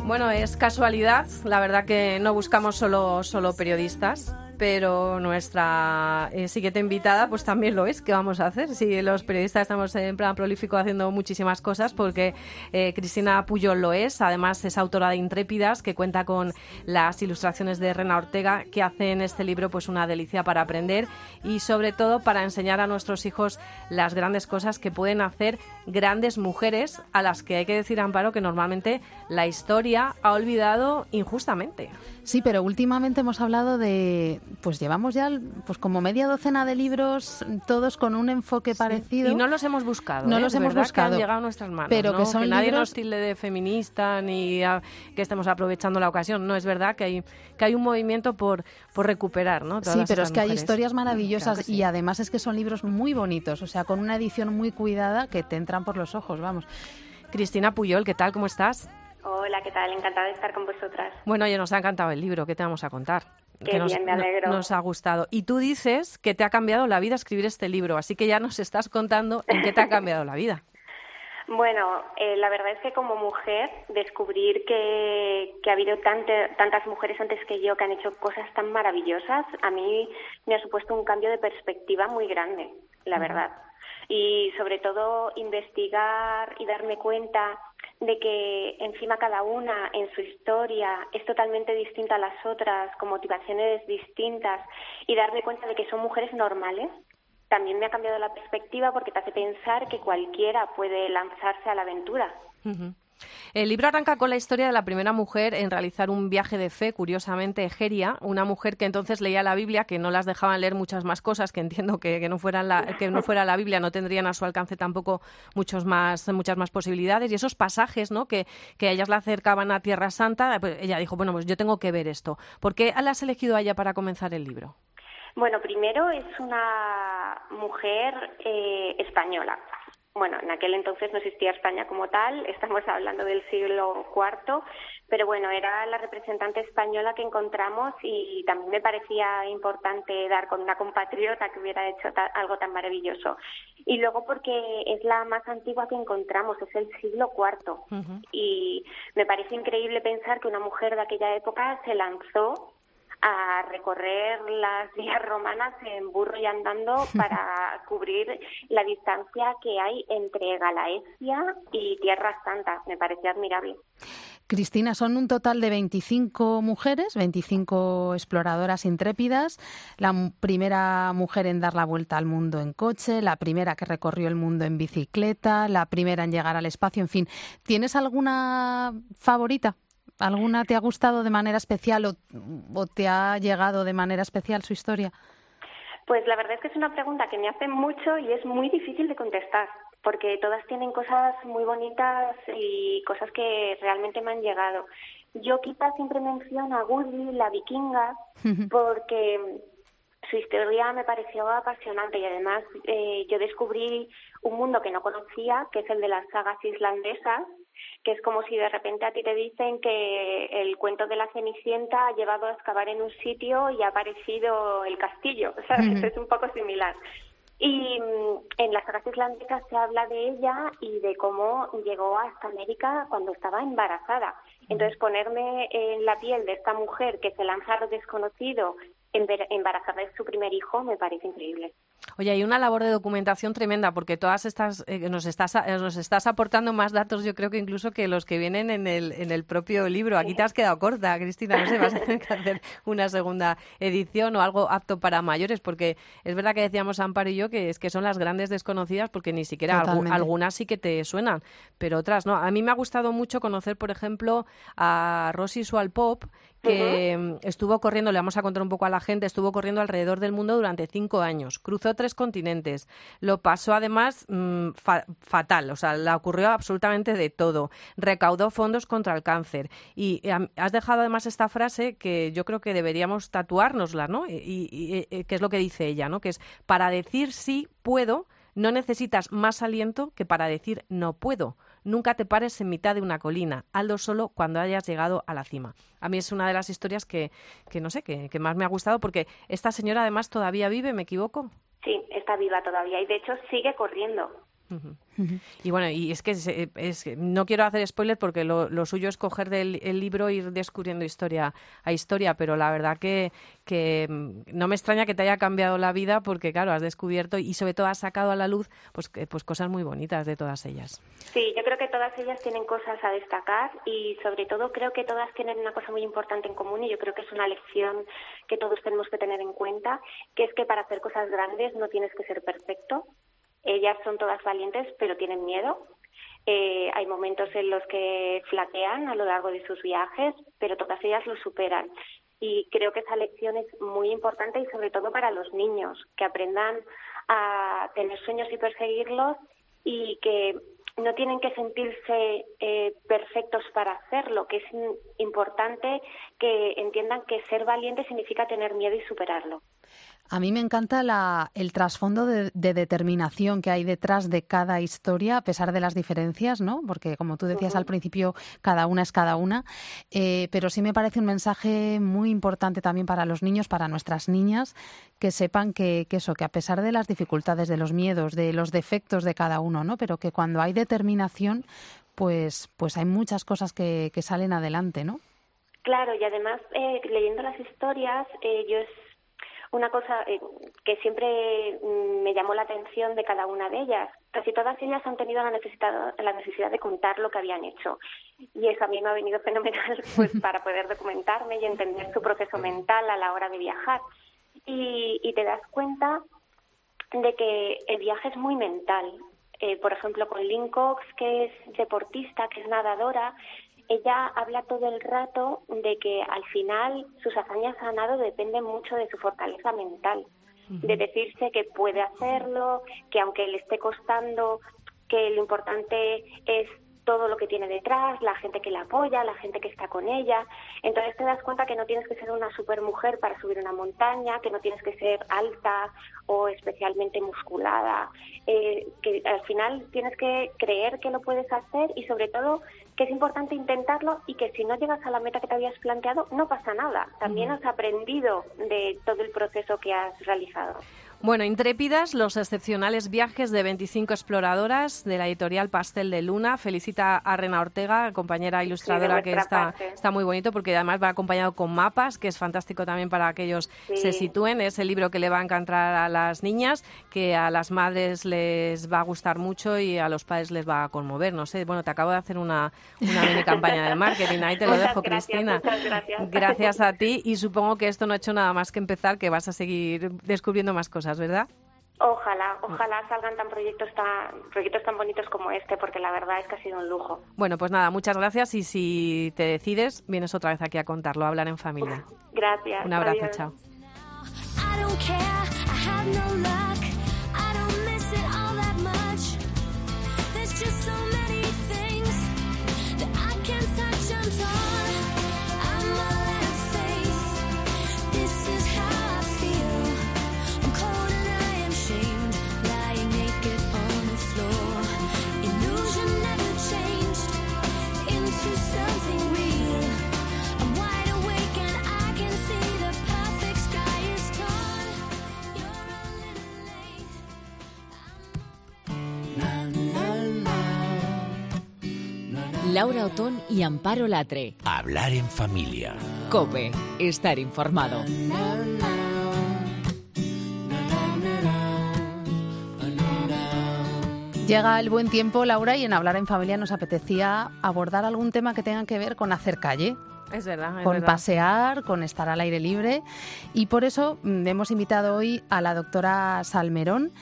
Speaker 4: Bueno, es casualidad, la verdad que no buscamos solo, solo periodistas, pero nuestra eh, siguiente invitada pues también lo es. ¿Qué vamos a hacer? Si los periodistas estamos en plan prolífico haciendo muchísimas cosas, porque eh, Cristina Puyol lo es. Además es autora de Intrépidas, que cuenta con las ilustraciones de Rena Ortega, que hacen este libro pues una delicia para aprender y sobre todo para enseñar a nuestros hijos las grandes cosas que pueden hacer grandes mujeres a las que hay que decir, Amparo, que normalmente la historia ha olvidado injustamente.
Speaker 3: Sí, pero últimamente hemos hablado de, pues llevamos ya pues como media docena de libros, todos con un enfoque parecido.
Speaker 4: Y no los hemos buscado.
Speaker 3: No
Speaker 4: ¿eh?
Speaker 3: los hemos buscado.
Speaker 4: Que han llegado a nuestras manos.
Speaker 3: Pero
Speaker 4: ¿no?
Speaker 3: que son
Speaker 4: nadie
Speaker 3: libros-
Speaker 4: nos tilde de feminista ni a- que estemos aprovechando la ocasión. No, es verdad que hay, que hay un movimiento por, por recuperar, ¿no? Todas
Speaker 3: Sí, pero es que hay historias maravillosas
Speaker 4: Claro
Speaker 3: y además es que son libros muy bonitos, o sea, con una edición muy cuidada que te entran por los ojos, vamos.
Speaker 4: Cristina Puyol, ¿qué tal? ¿Cómo estás?
Speaker 8: Hola, ¿qué tal? Encantada de estar con vosotras.
Speaker 4: Bueno, oye, nos ha encantado el libro. ¿Qué te vamos a contar?
Speaker 8: Qué
Speaker 4: Que nos,
Speaker 8: bien, me alegro.
Speaker 4: nos ha gustado. Y tú dices que te ha cambiado la vida escribir este libro, así que ya nos estás contando en qué te ha (laughs) cambiado la vida.
Speaker 8: Bueno, eh, la verdad es que como mujer descubrir que, que ha habido tante- tantas mujeres antes que yo que han hecho cosas tan maravillosas, a mí me ha supuesto un cambio de perspectiva muy grande, la verdad. Y sobre todo investigar y darme cuenta de que encima cada una en su historia es totalmente distinta a las otras, con motivaciones distintas, y darme cuenta de que son mujeres normales, también me ha cambiado la perspectiva porque te hace pensar que cualquiera puede lanzarse a la aventura.
Speaker 4: El libro arranca con la historia de la primera mujer en realizar un viaje de fe, curiosamente Egeria, una mujer que entonces leía la Biblia, que no las dejaban leer muchas más cosas, que entiendo que, no fueran la, que no fuera la Biblia, no tendrían a su alcance tampoco muchos más, muchas más posibilidades. Y esos pasajes, ¿no? Que, que ellas la acercaban a Tierra Santa, pues ella dijo, bueno, pues yo tengo que ver esto. ¿Por qué la has elegido a ella para comenzar el libro?
Speaker 8: Bueno, primero es una mujer eh, española. Bueno, en aquel entonces no existía España como tal, (laughs) estamos hablando del siglo IV, pero bueno, era la representante española que encontramos y también me parecía importante dar con una compatriota que hubiera hecho ta- algo tan maravilloso. Y luego porque es la más antigua que encontramos, es el siglo IV. Y me parece increíble pensar que una mujer de aquella época se lanzó a recorrer las vías romanas en burro y andando (laughs) para cubrir la distancia que hay entre Galaecia y Tierra Santa. Me parece admirable.
Speaker 3: Cristina, son un total de 25 mujeres, 25 exploradoras intrépidas, la primera mujer en dar la vuelta al mundo en coche, la primera que recorrió el mundo en bicicleta, la primera en llegar al espacio, en fin. ¿Tienes alguna favorita? ¿Alguna te ha gustado de manera especial o, o te ha llegado de manera especial su historia?
Speaker 8: Pues la verdad es que es una pregunta que me hacen mucho y es muy difícil de contestar, porque todas tienen cosas muy bonitas y cosas que realmente me han llegado. Yo quizás siempre menciono a Gudrun, la vikinga, porque su historia me pareció apasionante y además eh, yo descubrí un mundo que no conocía, que es el de las sagas islandesas, que es como si de repente a ti te dicen que el cuento de la Cenicienta ha llevado a excavar en un sitio y ha aparecido el castillo, (laughs) ¿sabes?
Speaker 3: Ujú.
Speaker 8: Es un poco similar. Y mm, en las sagas islandesas se habla de ella y de cómo llegó hasta América cuando estaba embarazada. Entonces, ponerme en la piel de esta mujer que se lanza a lo desconocido, embarazada de su primer hijo, me parece increíble.
Speaker 4: Oye, hay una labor de documentación tremenda porque todas estas eh, nos estás nos estás aportando más datos, yo creo que incluso que los que vienen en el en el propio libro. Aquí te has quedado corta, Cristina. No sé, vas a tener que hacer una segunda edición o algo apto para mayores, porque es verdad que decíamos Amparo y yo que es que son las grandes desconocidas porque ni siquiera algunas sí que te suenan, pero otras no. A mí me ha gustado mucho conocer, por ejemplo, a Rosy Sualpop, que mm, estuvo corriendo, le vamos a contar un poco a la gente, estuvo corriendo alrededor del mundo durante cinco años, cruzó tres continentes, lo pasó además mm, fa- fatal, o sea, le ocurrió absolutamente de todo, recaudó fondos contra el cáncer y eh, has dejado además esta frase que yo creo que deberíamos tatuárnosla, ¿no? Y, y- y- que es lo que dice ella, ¿no? Que es para decir sí puedo, no necesitas más aliento que para decir no puedo. Nunca te pares en mitad de una colina. Hazlo solo cuando hayas llegado a la cima. A mí es una de las historias que, que no sé, que, que más me ha gustado porque esta señora además todavía vive, ¿me equivoco?
Speaker 8: Sí, está viva todavía y de hecho sigue corriendo.
Speaker 4: Y bueno, y es que es, no quiero hacer spoiler porque lo, suyo es coger del el libro e ir descubriendo historia a historia, pero la verdad que, que mm, no me extraña que te haya cambiado la vida porque, claro, has descubierto y sobre todo has sacado a la luz pues, pues cosas muy bonitas de todas ellas.
Speaker 8: Sí, yo creo que todas ellas tienen cosas a destacar y sobre todo creo que todas tienen una cosa muy importante en común y yo creo que es una lección que todos tenemos que tener en cuenta, que es que para hacer cosas grandes no tienes que ser perfecto, ellas son todas valientes, pero tienen miedo. Eh, hay momentos en los que flaquean a lo largo de sus viajes, pero todas ellas lo superan. Y creo que esa lección es muy importante y sobre todo para los niños, que aprendan a tener sueños y perseguirlos y que no tienen que sentirse eh, perfectos para hacerlo, que es importante que entiendan que ser valiente significa tener miedo y superarlo.
Speaker 3: A mí me encanta el trasfondo de, determinación que hay detrás de cada historia, a pesar de las diferencias, ¿no? Porque, como tú decías al principio, cada una es cada una. Eh, pero sí me parece un mensaje muy importante también para los niños, para nuestras niñas, que sepan que, eso, que a pesar de las dificultades, de los miedos, de los defectos de cada uno, ¿no? Pero que cuando hay determinación, pues, pues hay muchas cosas que, salen adelante, ¿no?
Speaker 8: Claro, y además, eh, leyendo las historias, eh, yo una cosa eh, que siempre mm, me llamó la atención de cada una de ellas. Casi todas ellas han tenido la necesidad, la necesidad de contar lo que habían hecho. Y eso a mí me ha venido (laughs) fenomenal pues, (laughs) para poder documentarme y entender su proceso mental a la hora de viajar. Y, y te das cuenta de que el viaje es muy mental. Eh, por ejemplo, con Lynn Cox, que es deportista, que es nadadora, ella habla todo el rato de que al final sus hazañas a nado dependen mucho de su fortaleza mental, de decirse que puede hacerlo, que aunque le esté costando, que lo importante es todo lo que tiene detrás, la gente que la apoya, la gente que está con ella. Entonces te das cuenta que no tienes que ser una supermujer para subir una montaña, que no tienes que ser alta o especialmente musculada, eh, que al final tienes que creer que lo puedes hacer y sobre todo que es importante intentarlo y que si no llegas a la meta que te habías planteado no pasa nada. También has aprendido de todo el proceso que has realizado.
Speaker 4: Bueno, intrépidas, los excepcionales viajes de 25 exploradoras de la editorial Pastel de Luna. Felicita a Rena Ortega, compañera ilustradora, que está, está muy bonito porque además va acompañado con mapas, que es fantástico también para que ellos se sitúen. Es el libro que le va a encantar a las niñas, que a las madres les va a gustar mucho y a los padres les va a conmover. No sé, bueno, te acabo de hacer una, una mini campaña de marketing. Ahí te lo dejo, Cristina.
Speaker 8: Gracias.
Speaker 4: gracias a ti y supongo que esto no ha hecho nada más que empezar, que vas a seguir descubriendo más cosas. ¿Verdad?
Speaker 8: Ojalá, ojalá salgan tan proyectos tan proyectos tan bonitos como este, porque la verdad es que ha sido un lujo.
Speaker 4: Bueno, pues nada, muchas gracias y si te decides, vienes otra vez aquí a contarlo, a hablar en familia.
Speaker 8: Gracias.
Speaker 4: Un abrazo, chao.
Speaker 1: Laura Otón y Amparo Latre.
Speaker 2: Hablar en familia.
Speaker 1: Cope, estar informado.
Speaker 3: Llega el buen tiempo, Laura, y en Hablar en Familia nos apetecía abordar algún tema que tenga que ver con hacer calle.
Speaker 4: Es verdad.
Speaker 3: con pasear, con estar al aire libre. Y por eso mm, hemos invitado hoy a la doctora Salmerón,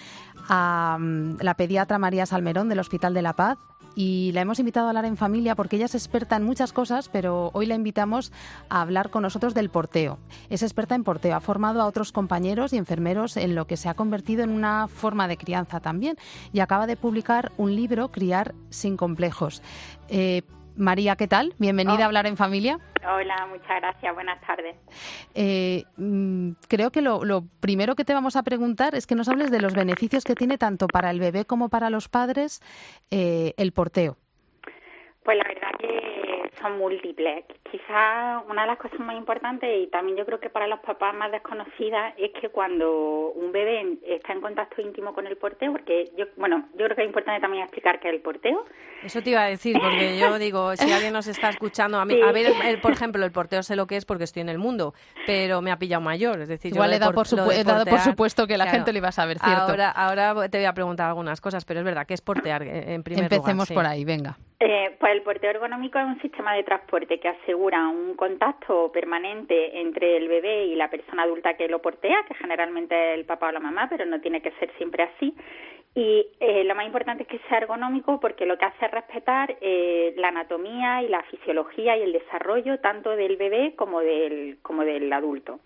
Speaker 3: a mm, la pediatra María Salmerón del Hospital de la Paz, y la hemos invitado a hablar en familia porque ella es experta en muchas cosas, pero hoy la invitamos a hablar con nosotros del porteo. Es experta en porteo, ha formado a otros compañeros y enfermeros en lo que se ha convertido en una forma de crianza también y acaba de publicar un libro, Criar sin complejos. Eh, María, ¿qué tal? Bienvenida a oh. Hablar en Familia.
Speaker 9: Hola, muchas gracias. Buenas tardes.
Speaker 3: Eh, mm, creo que lo, primero que te vamos a preguntar es que nos hables de los beneficios que tiene tanto para el bebé como para los padres eh, el porteo.
Speaker 9: Pues la verdad que son múltiples. Quizás una de las cosas más importantes y también yo creo que para los papás más desconocidas es que cuando un bebé está en contacto íntimo con el porteo, porque yo, bueno, yo creo que es importante también explicar qué es el porteo.
Speaker 4: Eso te iba a decir, porque yo digo, si alguien nos está escuchando, a, mí, (laughs) a ver, por ejemplo, el porteo sé lo que es porque estoy en el mundo, pero me ha pillado mayor, es decir,
Speaker 3: Igual
Speaker 4: yo
Speaker 3: he dado por, por supuesto que la gente lo iba a saber, ¿cierto?
Speaker 4: Ahora, ahora te voy a preguntar algunas cosas, pero es verdad, ¿qué es portear en primer
Speaker 3: Empecemos
Speaker 4: lugar?
Speaker 3: por ahí, venga.
Speaker 9: Eh, pues el porteo ergonómico es un sistema de transporte que asegura un contacto permanente entre el bebé y la persona adulta que lo portea, que generalmente es el papá o la mamá, pero no tiene que ser siempre así. Y eh, lo más importante es que sea ergonómico porque lo que hace es respetar eh, la anatomía y la fisiología y el desarrollo tanto del bebé como del, como del adulto.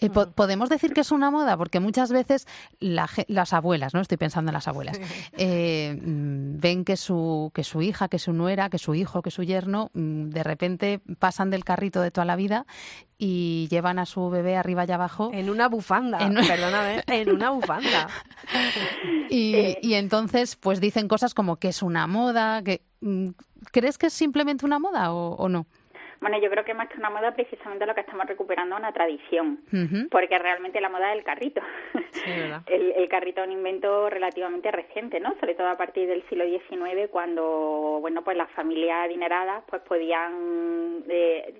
Speaker 3: Eh, podemos decir que es una moda porque muchas veces las abuelas, no estoy pensando en las abuelas, eh, mm, ven que su que su hija, que su nuera, que su hijo, que su yerno, mm, de repente pasan del carrito de toda la vida y llevan a su bebé arriba y abajo.
Speaker 4: En una bufanda, perdóname, en una (laughs) bufanda.
Speaker 3: y, y entonces pues dicen cosas como que es una moda, que mm, ¿crees que es simplemente una moda o, o no?
Speaker 9: Bueno, yo creo que más que una moda, precisamente lo que estamos recuperando es una tradición, porque realmente la moda es el carrito. (laughs) el, el, carrito es un invento relativamente reciente, ¿no? Sobre todo a partir del siglo XIX, cuando, bueno, pues las familias adineradas pues podían eh,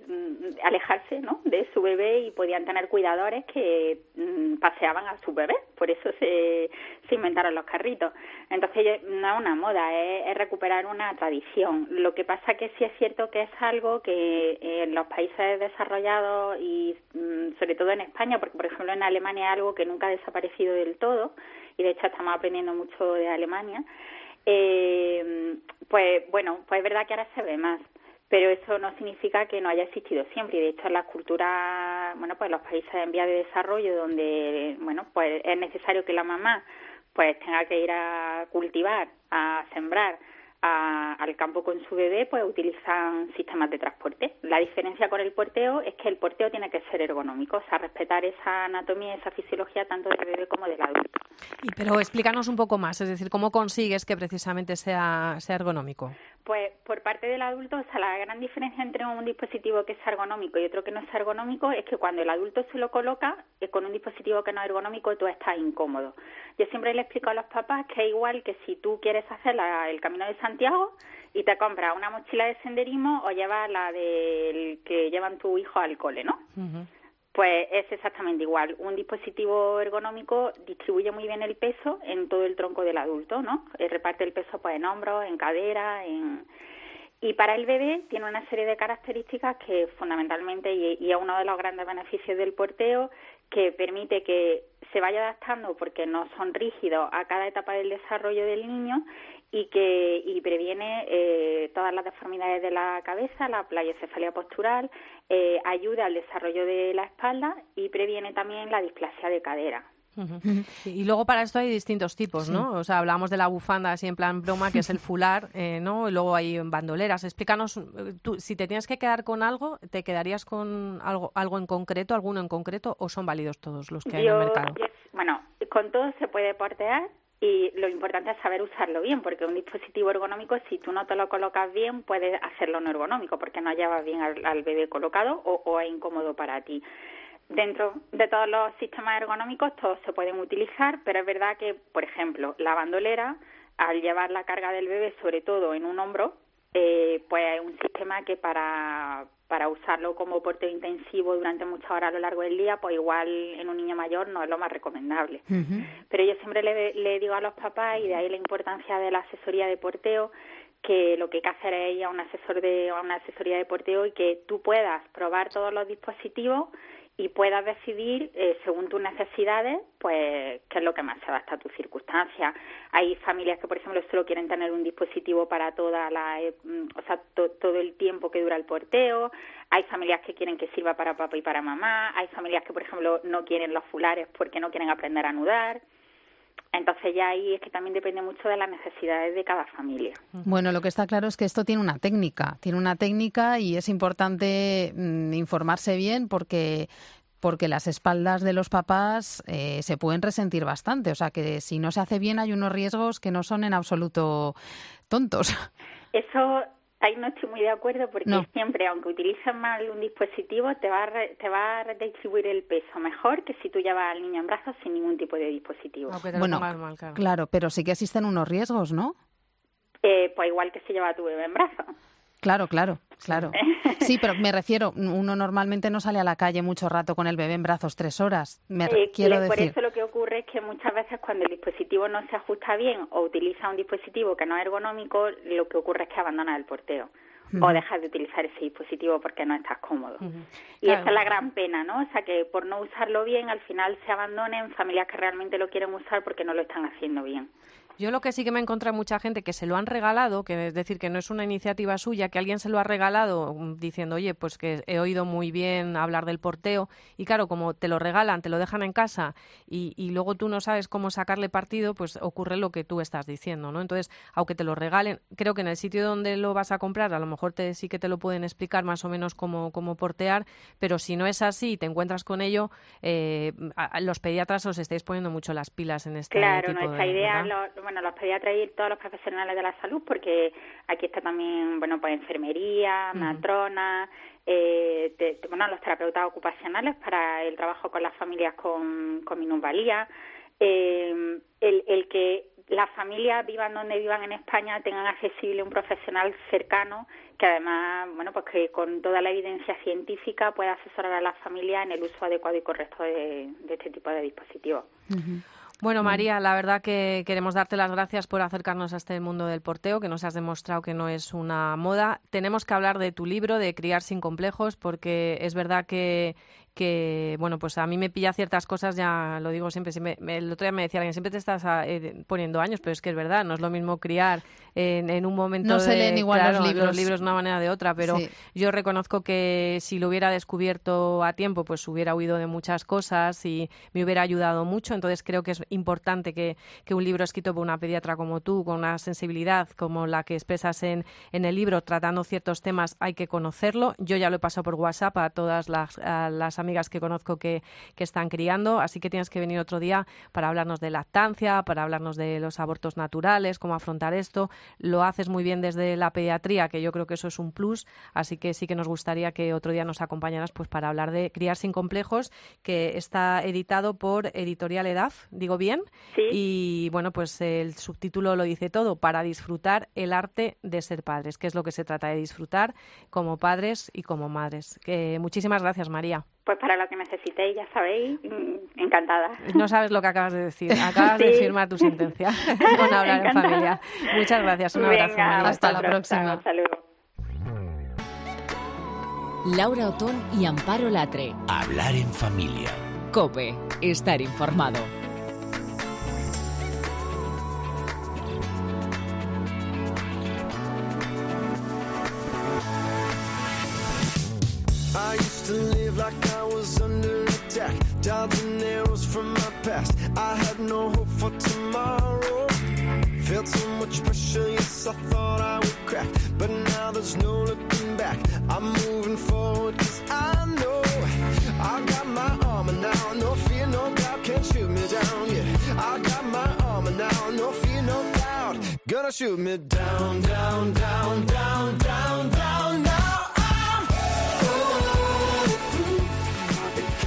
Speaker 9: alejarse, ¿no? De su bebé y podían tener cuidadores que mm, paseaban a su bebé. Por eso se, se inventaron los carritos. Entonces, no es una moda, es, recuperar una tradición. Lo que pasa que sí es cierto que es algo que en los países desarrollados y mm, sobre todo en España, porque por ejemplo en Alemania es algo que nunca ha desaparecido del todo y de hecho estamos aprendiendo mucho de Alemania, eh, pues bueno, pues es verdad que ahora se ve más pero eso no significa que no haya existido siempre y de hecho en las culturas bueno pues los países en vía de desarrollo donde bueno pues es necesario que la mamá pues tenga que ir a cultivar a sembrar al campo con su bebé, pues utilizan sistemas de transporte. La diferencia con el porteo es que el porteo tiene que ser ergonómico, o sea, respetar esa anatomía, esa fisiología tanto del bebé como del adulto.
Speaker 4: Y, pero explícanos un poco más, es decir, ¿cómo consigues que precisamente sea, sea ergonómico?
Speaker 9: Pues por parte del adulto, o sea, la gran diferencia entre un dispositivo que es ergonómico y otro que no es ergonómico es que cuando el adulto se lo coloca eh, con un dispositivo que no es ergonómico, tú estás incómodo. Yo siempre le explico a los papás que es igual que si tú quieres hacer el Camino de Santiago y te compras una mochila de senderismo o llevas la del que llevan tu hijo al cole, ¿no? Pues es exactamente igual. Un dispositivo ergonómico distribuye muy bien el peso en todo el tronco del adulto, ¿no? Eh, reparte el peso pues en hombros, en cadera, en... Y para el bebé tiene una serie de características que fundamentalmente, y, y es uno de los grandes beneficios del porteo, que permite que se vaya adaptando porque no son rígidos a cada etapa del desarrollo del niño y que y previene eh, todas las deformidades de la cabeza, la plagiocefalia postural, eh, ayuda al desarrollo de la espalda y previene también la displasia de cadera.
Speaker 4: Y luego para esto hay distintos tipos, ¿no? O sea, hablamos de la bufanda así en plan broma, que es el (laughs) fular, eh, ¿no? Y luego hay bandoleras. Explícanos, tú, si te tienes que quedar con algo, ¿te quedarías con algo, algo en concreto, alguno en concreto, o son válidos todos los que hay en el mercado?
Speaker 9: bueno, con todo se puede portear, y lo importante es saber usarlo bien, porque un dispositivo ergonómico, si tú no te lo colocas bien, puedes hacerlo no ergonómico, porque no llevas bien al, bebé colocado o, o, es incómodo para ti. Dentro de todos los sistemas ergonómicos, todos se pueden utilizar, pero es verdad que, por ejemplo, la bandolera, al llevar la carga del bebé, sobre todo en un hombro, eh, pues es un sistema que para, para usarlo como porteo intensivo durante muchas horas a lo largo del día, pues igual en un niño mayor no es lo más recomendable. Pero yo siempre le, le, digo a los papás, y de ahí la importancia de la asesoría de porteo, que lo que hay que hacer es ir a un asesor de a una asesoría de porteo y que tú puedas probar todos los dispositivos y puedas decidir eh, según tus necesidades, pues qué es lo que más se adapta a tus circunstancias. Hay familias que, por ejemplo, solo quieren tener un dispositivo para toda la, eh, mm, o sea, todo el tiempo que dura el porteo. Hay familias que quieren que sirva para papá y para mamá. Hay familias que, por ejemplo, no quieren los fulares porque no quieren aprender a anudar. Entonces ya ahí es que también depende mucho de las necesidades de cada familia.
Speaker 3: Bueno, lo que está claro es que esto tiene una técnica, tiene una técnica y es importante mm, informarse bien porque porque las espaldas de los papás eh, se pueden resentir bastante. O sea que si no se hace bien hay unos riesgos que no son en absoluto tontos.
Speaker 9: Eso ahí no estoy muy de acuerdo porque siempre, aunque utilices mal un dispositivo, te va, a te va a redistribuir el peso mejor que si tú llevas al niño en brazos sin ningún tipo de dispositivo.
Speaker 3: bueno, claro. pero sí que existen unos riesgos, ¿no?
Speaker 9: Eh, pues igual que si lleva a tu bebé en brazos.
Speaker 3: Claro, claro, claro. (laughs) Sí, pero me refiero, uno normalmente no sale a la calle mucho rato con el bebé en brazos tres horas. Me
Speaker 9: eh,
Speaker 3: quiero
Speaker 9: por
Speaker 3: decir.
Speaker 9: eso lo que ocurre es que muchas veces cuando el dispositivo no se ajusta bien o utiliza un dispositivo que no es ergonómico, lo que ocurre es que abandona el porteo. o dejas de utilizar ese dispositivo porque no estás cómodo. Y esa es la gran pena, ¿no? O sea, que por no usarlo bien, al final se abandonen familias que realmente lo quieren usar porque no lo están haciendo bien.
Speaker 4: Yo lo que sí que me he encontrado mucha gente que se lo han regalado, que es decir, que no es una iniciativa suya, que alguien se lo ha regalado mm, diciendo, oye, pues que he oído muy bien hablar del porteo, y claro, como te lo regalan, te lo dejan en casa y, y luego tú no sabes cómo sacarle partido, pues ocurre lo que tú estás diciendo, ¿no? Entonces, aunque te lo regalen, creo que en el sitio donde lo vas a comprar, a lo mejor te, sí que te lo pueden explicar más o menos cómo, cómo portear, pero si no es así y te encuentras con ello, eh, los pediatras os estáis poniendo mucho las pilas en este
Speaker 9: claro,
Speaker 4: tipo
Speaker 9: nuestra idea, bueno, los pediatras y todos los profesionales de la salud, porque aquí está también, bueno, pues enfermería, matrona, eh, bueno, los terapeutas ocupacionales para el trabajo con las familias con, con minusvalía, eh, el, el que las familias vivan donde vivan en España tengan accesible un profesional cercano que además, bueno, pues que con toda la evidencia científica pueda asesorar a las familias en el uso adecuado y correcto de, este tipo de dispositivos.
Speaker 4: Bueno, María, la verdad que queremos darte las gracias por acercarnos a este mundo del porteo, que nos has demostrado que no es una moda. Tenemos que hablar de tu libro, de Criar sin complejos, porque es verdad que, que, bueno, pues a mí me pilla ciertas cosas, ya lo digo siempre, siempre el otro día me decía alguien, siempre te estás ah, eh, poniendo años, pero es que es verdad, no es lo mismo criar en, un momento
Speaker 3: No se leen igual
Speaker 4: los
Speaker 3: libros.
Speaker 4: Los libros de una manera de otra, pero yo reconozco que si lo hubiera descubierto a tiempo, pues hubiera huido de muchas cosas y me hubiera ayudado mucho, entonces creo que es importante que, que un libro escrito por una pediatra como tú, con una sensibilidad como la que expresas en, en el libro, tratando ciertos temas, hay que conocerlo. Yo ya lo he pasado por WhatsApp a todas las, a las amigas que conozco que, que están criando, así que tienes que venir otro día para hablarnos de lactancia, para hablarnos de los abortos naturales, cómo afrontar esto. Lo haces muy bien desde la pediatría, que yo creo que eso es un plus, así que sí que nos gustaría que otro día nos acompañaras pues para hablar de Criar sin complejos, que está editado por Editorial EDAF, digo bien,
Speaker 9: sí.
Speaker 4: y bueno, pues el subtítulo lo dice todo, para disfrutar el arte de ser padres, que es lo que se trata de disfrutar como padres y como madres. Que muchísimas gracias, María.
Speaker 9: Pues para lo que necesitéis, ya sabéis, mm, encantada.
Speaker 4: No sabes lo que acabas de decir. (laughs) Acabas de firmar tu sentencia (laughs) con hablar en familia. Muchas gracias. Un abrazo. María.
Speaker 3: Hasta la próxima.
Speaker 9: Hasta luego.
Speaker 1: Laura Otón y Amparo Latre.
Speaker 2: Hablar en familia.
Speaker 1: Cope. Estar informado.
Speaker 10: Dodging arrows from my past. I had no hope for tomorrow. Felt so much pressure, yes, I thought I would crack. But now there's no looking back. I'm moving forward, cause I know I got my armor now. No fear, no doubt can shoot me down. Yeah, I got my armor now. No fear, no doubt. Gonna shoot me down, down, down, down, down, down. Now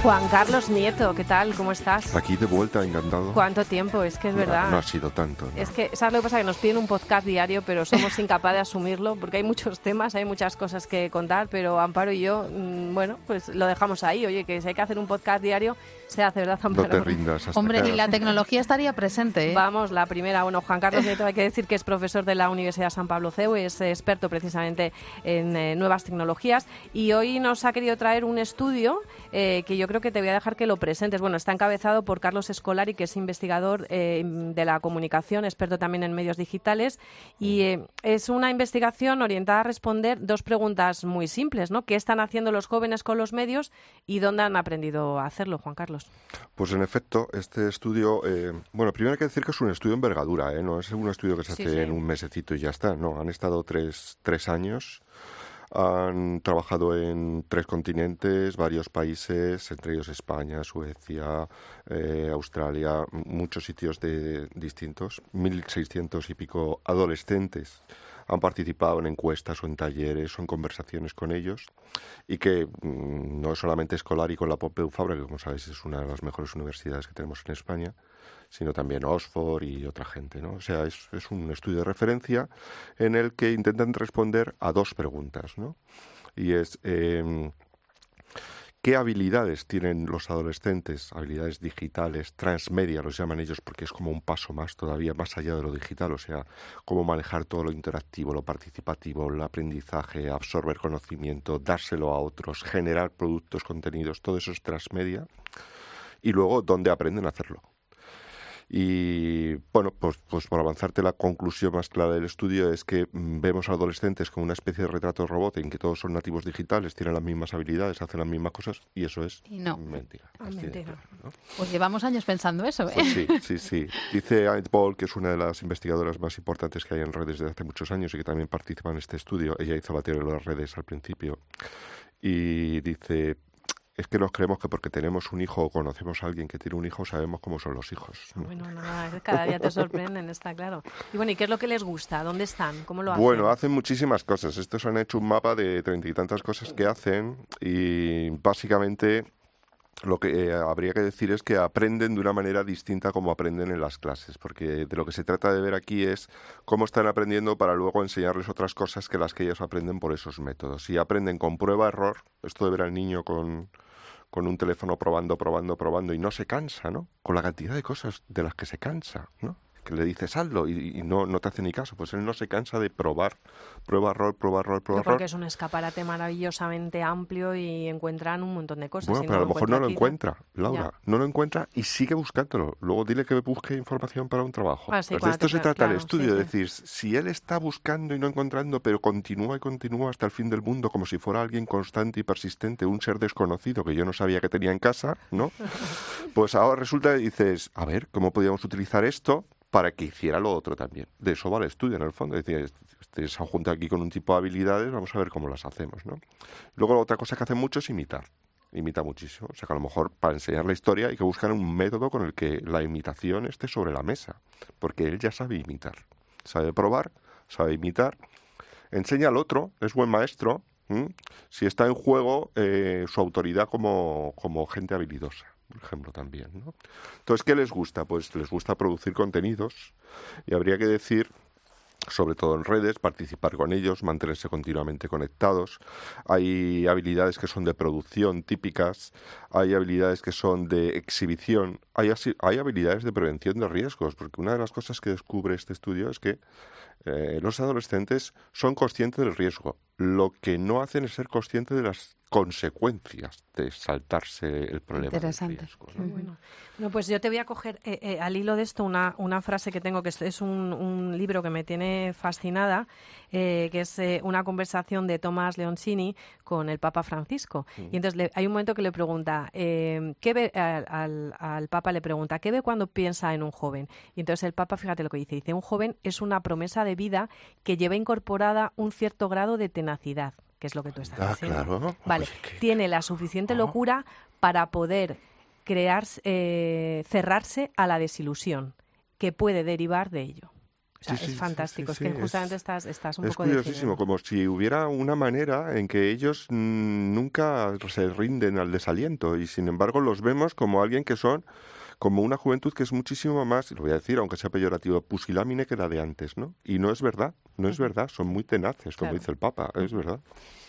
Speaker 4: Juan Carlos Nieto, ¿qué tal? ¿Cómo estás?
Speaker 11: Aquí de vuelta, encantado.
Speaker 4: ¿Cuánto tiempo? Es que es verdad.
Speaker 11: No, no ha sido tanto. ¿no?
Speaker 4: Es que, ¿sabes lo que pasa? Que nos piden un podcast diario, pero somos incapaces de asumirlo porque hay muchos temas, hay muchas cosas que contar, pero Amparo y yo, mmm, bueno, pues lo dejamos ahí. Oye, que si hay que hacer un podcast diario, se hace, ¿verdad, Amparo?
Speaker 11: No te rindas. Hasta
Speaker 3: Hombre,
Speaker 11: que-
Speaker 3: y la tecnología estaría presente. ¿eh?
Speaker 4: Vamos, la primera. Bueno, Juan Carlos Nieto, hay que decir que es profesor de la Universidad San Pablo CEU, es experto precisamente en eh, nuevas tecnologías y hoy nos ha querido traer un estudio eh, que yo creo que te voy a dejar que lo presentes. Bueno, está encabezado por Carlos Escolari, que es investigador eh, de la comunicación, experto también en medios digitales y eh, es una investigación orientada a responder dos preguntas muy simples, ¿no? ¿Qué están haciendo los jóvenes con los medios y dónde han aprendido a hacerlo, Juan Carlos?
Speaker 11: Pues en efecto, este estudio, eh, bueno, primero hay que decir que es un estudio envergadura, ¿eh? no es un estudio que se
Speaker 4: Sí,
Speaker 11: hace
Speaker 4: sí.
Speaker 11: en un mesecito y ya está, no, han estado tres, tres años, han trabajado en tres continentes, varios países, entre ellos España, Suecia, eh, Australia, muchos sitios de, distintos, 1.600 y pico adolescentes han participado en encuestas o en talleres o en conversaciones con ellos y que mm, no es solamente escolar y con la Pompeu Fabra, que como sabéis es una de las mejores universidades que tenemos en España, sino también Oxford y otra gente. ¿no? O sea, es, un estudio de referencia en el que intentan responder a dos preguntas. ¿no? Y es, eh, ¿Qué habilidades tienen los adolescentes? Habilidades digitales, transmedia los llaman ellos porque es como un paso más todavía, más allá de lo digital, o sea, cómo manejar todo lo interactivo, lo participativo, el aprendizaje, absorber conocimiento, dárselo a otros, generar productos, contenidos, todo eso es transmedia. Y luego, ¿dónde aprenden a hacerlo? Y bueno, pues, pues por avanzarte la conclusión más clara del estudio es que mm, vemos a adolescentes con una especie de retrato robot en que todos son nativos digitales, tienen las mismas habilidades, hacen las mismas cosas y eso es mentira.
Speaker 3: Ah, pues llevamos años pensando eso, ¿eh?
Speaker 11: Pues sí, sí, sí. Dice Annette Paul, que es una de las investigadoras más importantes que hay en redes desde hace muchos años y que también participa en este estudio. Ella hizo la teoría de las redes al principio. Y dice, es que nos creemos que porque tenemos un hijo o conocemos a alguien que tiene un hijo sabemos cómo son los hijos.
Speaker 4: Bueno, nada, cada día te sorprenden, está claro. Y bueno, ¿y qué es lo que les gusta? ¿Dónde están? ¿Cómo lo hacen?
Speaker 11: Bueno, hacen muchísimas cosas. Estos han hecho un mapa de treinta y tantas cosas que hacen y básicamente lo que eh, habría que decir es que aprenden de una manera distinta como aprenden en las clases, porque de lo que se trata de ver aquí es cómo están aprendiendo para luego enseñarles otras cosas que las que ellos aprenden por esos métodos. Si aprenden con prueba-error, esto de ver al niño con con un teléfono probando, probando, probando y no se cansa, ¿no? Con la cantidad de cosas de las que se cansa, ¿no? Que le dices hazlo y, no, no te hace ni caso. Pues él no se cansa de probar, prueba, error, prueba, error, prueba, error.
Speaker 4: Porque es un escaparate maravillosamente amplio y encuentran un montón de cosas.
Speaker 11: Bueno, pero a lo, mejor no lo encuentra, Laura. No lo encuentra y sigue buscándolo. Luego dile que busque información para un trabajo.
Speaker 4: Ah,
Speaker 11: pues de esto se trata el estudio, es decir, si él está buscando y no encontrando, pero continúa y continúa hasta el fin del mundo como si fuera alguien constante y persistente, un ser desconocido que yo no sabía que tenía en casa, ¿no? (laughs) Pues ahora resulta que dices, a ver, ¿cómo podríamos utilizar esto para que hiciera lo otro también. De eso va el estudio, en el fondo. Es decir, este, se junta aquí con un tipo de habilidades, vamos a ver cómo las hacemos, ¿no? Luego, otra cosa que hace mucho es imitar. Imita muchísimo. O sea, que a lo mejor para enseñar la historia hay que buscar un método con el que la imitación esté sobre la mesa. Porque él ya sabe imitar. Sabe probar, sabe imitar. Enseña al otro, es buen maestro. Si está en juego eh, su autoridad como, como gente habilidosa por ejemplo, también. ¿no? Entonces, ¿qué les gusta? Pues les gusta producir contenidos y habría que decir sobre todo en redes, participar con ellos, mantenerse continuamente conectados. Hay habilidades que son de producción típicas, hay habilidades que son de exhibición, hay, hay habilidades de prevención de riesgos, porque una de las cosas que descubre este estudio es que eh, los adolescentes son conscientes del riesgo. Lo que no hacen es ser conscientes de las consecuencias de saltarse el problema.
Speaker 4: Interesante. bueno. pues yo te voy a coger eh, eh, al hilo de esto una, una frase que tengo, que es, un, un, libro que me tiene fascinada, eh, que es una conversación de Tomás Leoncini con el Papa Francisco. Mm. Y entonces hay un momento que le pregunta, ¿qué ve, al, al, Papa le pregunta, ¿qué ve cuando piensa en un joven? Y entonces el Papa, fíjate lo que dice, dice, un joven es una promesa de vida que lleva incorporada un cierto grado de tenacidad que es lo que tú estás
Speaker 11: ah,
Speaker 4: Claro. Vale, tiene la suficiente locura para poder crear, eh, cerrarse a la desilusión que puede derivar de ello. O sea, es fantástico, es que justamente estás, estás un
Speaker 11: es
Speaker 4: poco...
Speaker 11: Es curiosísimo, como si hubiera una manera en que ellos nunca se rinden al desaliento y sin embargo los vemos como alguien que son como una juventud que es muchísimo más, lo voy a decir, aunque sea peyorativo, pusilámine que la de antes, ¿no? Y no es verdad, no es verdad, son muy tenaces, como dice el Papa, es verdad.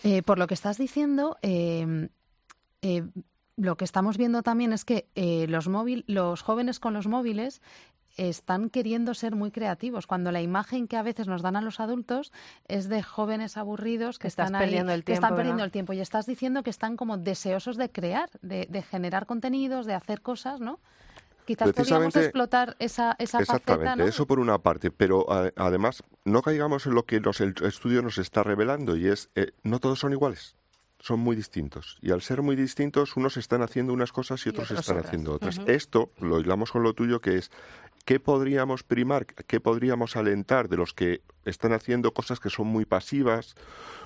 Speaker 3: Eh, por lo que estás diciendo, eh, eh, lo que estamos viendo también es que los, móvil, los jóvenes con los móviles están queriendo ser muy creativos, cuando la imagen que a veces nos dan a los adultos es de jóvenes aburridos que, están
Speaker 4: perdiendo el tiempo,
Speaker 3: están perdiendo el tiempo y estás diciendo que están como deseosos de crear, de, de generar contenidos, de hacer cosas, ¿no? Quizás podríamos explotar esa, esa
Speaker 11: Exactamente, eso por una parte, pero además no caigamos en lo que el estudio nos está revelando y es, eh, no todos son iguales son muy distintos. Y al ser muy distintos, unos están haciendo unas cosas y otros, están haciendo otras. Esto lo hilamos con lo tuyo, que es ¿qué podríamos primar, qué podríamos alentar de los que están haciendo cosas que son muy pasivas,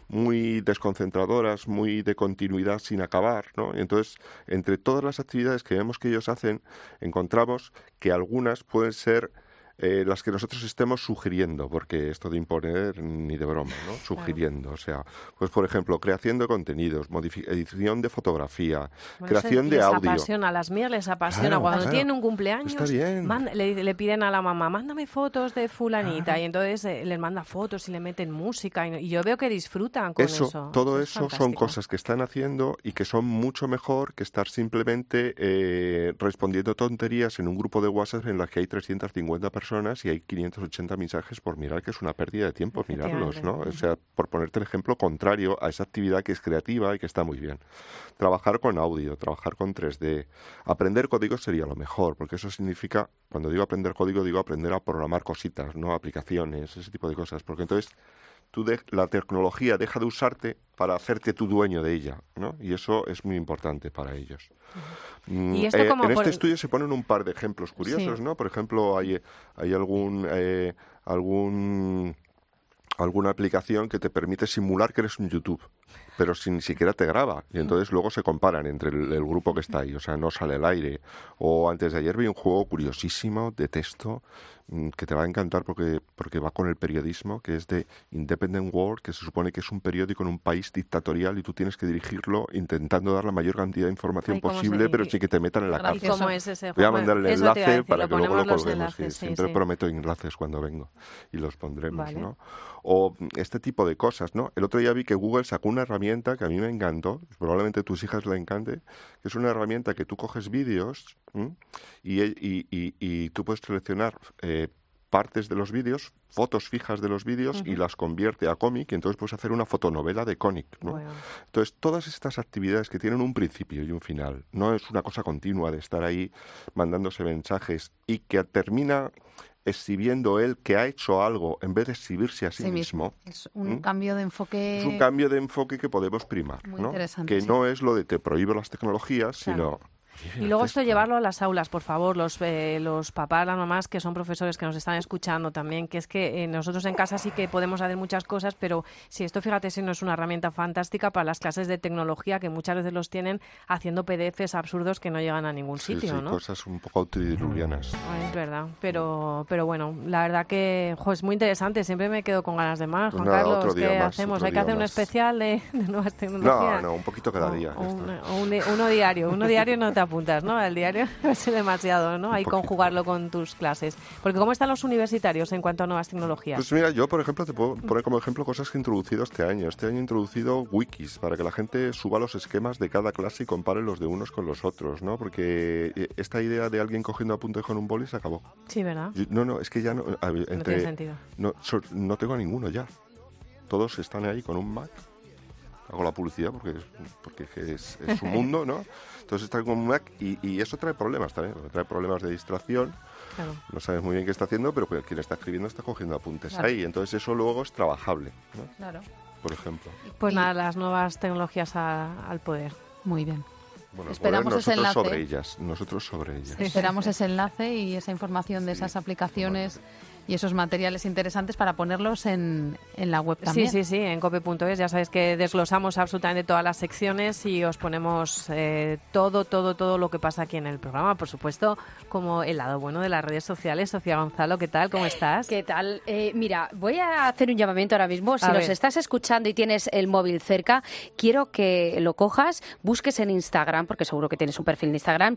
Speaker 11: muy desconcentradoras, muy de continuidad sin acabar, ¿no? entonces, entre todas las actividades que vemos que ellos hacen, encontramos que algunas pueden ser eh, las que nosotros estemos sugiriendo, porque esto de imponer ni de broma, ¿no? Sugiriendo, o sea, pues por ejemplo, creación de contenidos, edición de fotografía, creación de
Speaker 4: les
Speaker 11: audio.
Speaker 4: apasiona, a las mías les apasiona. Cuando tienen un cumpleaños, le, piden a la mamá, mándame fotos de fulanita, y entonces eh, les manda fotos y le meten música, y, yo veo que disfrutan con eso.
Speaker 11: Todo eso son cosas que están haciendo y que son mucho mejor que estar simplemente eh, respondiendo tonterías en un grupo de WhatsApp en las que hay 350 personas y hay 580 mensajes por mirar, que es una pérdida de tiempo mirarlos, ¿no? O sea, por ponerte el ejemplo contrario a esa actividad que es creativa y que está muy bien. Trabajar con audio, trabajar con 3D, aprender código sería lo mejor, porque eso significa, cuando digo aprender código, digo aprender a programar cositas, no aplicaciones, ese tipo de cosas, porque entonces tú la tecnología deja de usarte para hacerte tu dueño de ella, ¿no? Y eso es muy importante para ellos. Mm, ¿Y eh, en este estudio se ponen un par de ejemplos curiosos, ¿no? Por ejemplo, hay, hay algún, eh, algún alguna aplicación que te permite simular que eres un YouTube, pero sin ni siquiera te graba. Y entonces luego se comparan entre el, el, grupo que está ahí, o sea, no sale al aire. O antes de ayer vi un juego curiosísimo de texto Mm, que te va a encantar porque, porque va con el periodismo, que es de Independent World, que se supone que es un periódico en un país dictatorial y tú tienes que dirigirlo intentando dar la mayor cantidad de información posible, pero sí que te metan en la cárcel. Voy a mandar el enlace para que luego lo colguemos. siempre prometo enlaces cuando vengo y los pondremos, ¿no? O este tipo de cosas, ¿no? El otro día vi que Google sacó una herramienta que a mí me encantó, probablemente a tus hijas le encante, que es una herramienta que tú coges vídeos y, y, y, tú puedes seleccionar eh, partes de los vídeos, fotos fijas de los vídeos y las convierte a cómic y entonces puedes hacer una fotonovela de cómic, ¿no? Entonces, todas estas actividades que tienen un principio y un final, no es una cosa continua de estar ahí mandándose mensajes y que termina exhibiendo él que ha hecho algo en vez de exhibirse a sí, mismo.
Speaker 3: Es un cambio de enfoque.
Speaker 11: Es un cambio de enfoque que podemos primar, ¿no? Que no es lo de te prohíbo las tecnologías, sino
Speaker 4: y luego esto llevarlo a las aulas, por favor, los, eh, los papás, las mamás que son profesores que nos están escuchando también, que es que eh, nosotros en casa sí que podemos hacer muchas cosas, pero si esto, fíjate, si no es una herramienta fantástica para las clases de tecnología que muchas veces los tienen haciendo PDFs absurdos que no llegan a ningún sitio,
Speaker 11: sí, cosas un poco autodiluvianas.
Speaker 4: Es verdad, pero, pero bueno, la verdad que es muy interesante, siempre me quedo con ganas de más. Juan Carlos, ¿qué hacemos? ¿Hay que hacer un especial (laughs) de, nuevas tecnologías?
Speaker 11: No, no, un poquito cada día.
Speaker 4: uno diario, uno diario no te (laughs) apuntas, ¿no? Al diario (laughs) es demasiado, ¿no? Hay conjugarlo con tus clases. Porque ¿cómo están los universitarios en cuanto a nuevas tecnologías?
Speaker 11: Pues mira, yo, por ejemplo, te puedo poner como ejemplo cosas que he introducido este año. Este año he introducido wikis para que la gente suba los esquemas de cada clase y compare los de unos con los otros, ¿no? Porque eh, esta idea de alguien cogiendo apuntes con un boli se acabó.
Speaker 4: Sí, ¿verdad?
Speaker 11: no, no, es que ya no...
Speaker 4: entre, no tiene sentido.
Speaker 11: No, no tengo ninguno ya. Todos están ahí con un Mac hago la publicidad porque, porque es, es su mundo, ¿no? Entonces está con un Mac y, eso trae problemas también, trae problemas de distracción. No sabes muy bien qué está haciendo, pero quien está escribiendo está cogiendo apuntes ahí. Entonces eso luego es trabajable, ¿no?
Speaker 3: Claro.
Speaker 11: Por ejemplo.
Speaker 4: Pues nada, las nuevas tecnologías al poder.
Speaker 3: Muy bien.
Speaker 11: Bueno, Esperamos ese enlace. sobre ellas, nosotros sobre ellas.
Speaker 3: Esperamos ese enlace y esa información de esas aplicaciones y esos materiales interesantes para ponerlos en, en la web también.
Speaker 4: Sí, sí, sí, en cope.es. Ya sabéis que desglosamos absolutamente todas las secciones y os ponemos eh, todo, todo, todo lo que pasa aquí en el programa. Por supuesto, como el lado bueno de las redes sociales. Sofía Gonzalo, ¿qué tal? ¿Cómo estás?
Speaker 12: ¿Qué tal? Eh, mira, voy a hacer un llamamiento ahora mismo. Si nos estás escuchando y tienes el móvil cerca, quiero que lo cojas, busques en Instagram, porque seguro que tienes un perfil en Instagram,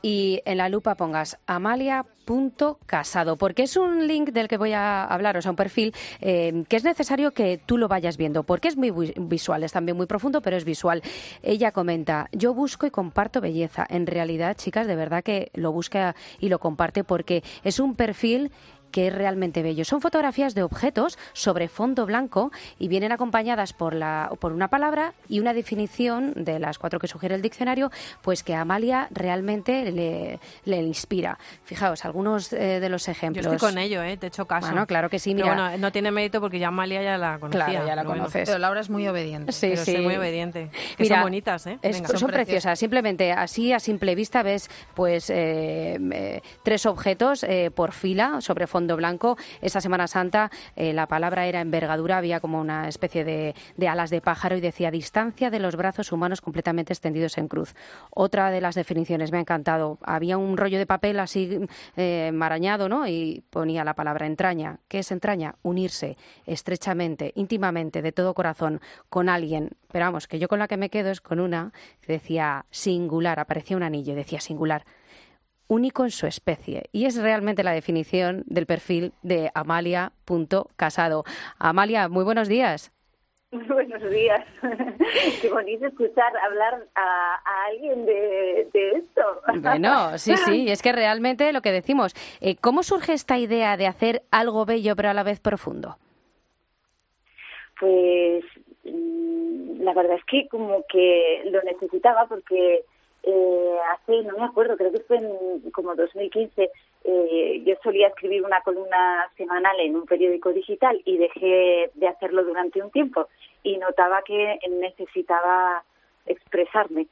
Speaker 12: y en la lupa pongas amalia.casado, porque es un link del que voy a hablar, o sea, un perfil eh, que es necesario que tú lo vayas viendo, porque es muy visual, es también muy profundo, pero es visual. Ella comenta, yo busco y comparto belleza. En realidad, chicas, de verdad que lo busca y lo comparte porque es un perfil que es realmente bello. Son fotografías de objetos sobre fondo blanco y vienen acompañadas por, la, por una palabra y una definición de las cuatro que sugiere el diccionario, pues que a Amalia realmente le, le inspira. Fijaos, algunos eh, de los ejemplos.
Speaker 4: Yo estoy con ello, ¿eh? te he hecho caso.
Speaker 12: Bueno, claro que sí, mira.
Speaker 4: bueno, no tiene mérito porque ya Amalia ya la conocía.
Speaker 12: Claro, ya la conoces.
Speaker 3: pero Laura es muy obediente.
Speaker 4: Sí, sí. muy obediente. son bonitas, ¿eh?
Speaker 12: son, preciosas. Simplemente así a simple vista ves pues eh, eh, tres objetos por fila sobre fondo blanco. Esa Semana Santa eh, la palabra era envergadura, había como una especie de, alas de pájaro y decía distancia de los brazos humanos completamente extendidos en cruz. Otra de las definiciones me ha encantado. Había un rollo de papel así eh, marañado, ¿no? Y ponía la palabra entraña. ¿Qué es entraña? Unirse estrechamente, íntimamente, de todo corazón, con alguien. Pero vamos, que yo con la que me quedo es con una que decía singular, aparecía un anillo, decía singular único en su especie. Y es realmente la definición del perfil de Amalia.casado. Amalia, muy buenos días.
Speaker 13: Muy buenos días. (laughs) Qué bonito escuchar hablar a, alguien de, esto.
Speaker 12: Bueno, sí, sí, (laughs) es que realmente lo que decimos. Eh, ¿Cómo surge esta idea de hacer algo bello pero a la vez profundo?
Speaker 13: Pues mm, la verdad es que como que lo necesitaba porque eh, hace, no me acuerdo, creo que fue en como 2015, eh, yo solía escribir una columna semanal en un periódico digital y dejé de hacerlo durante un tiempo y notaba que necesitaba expresarme,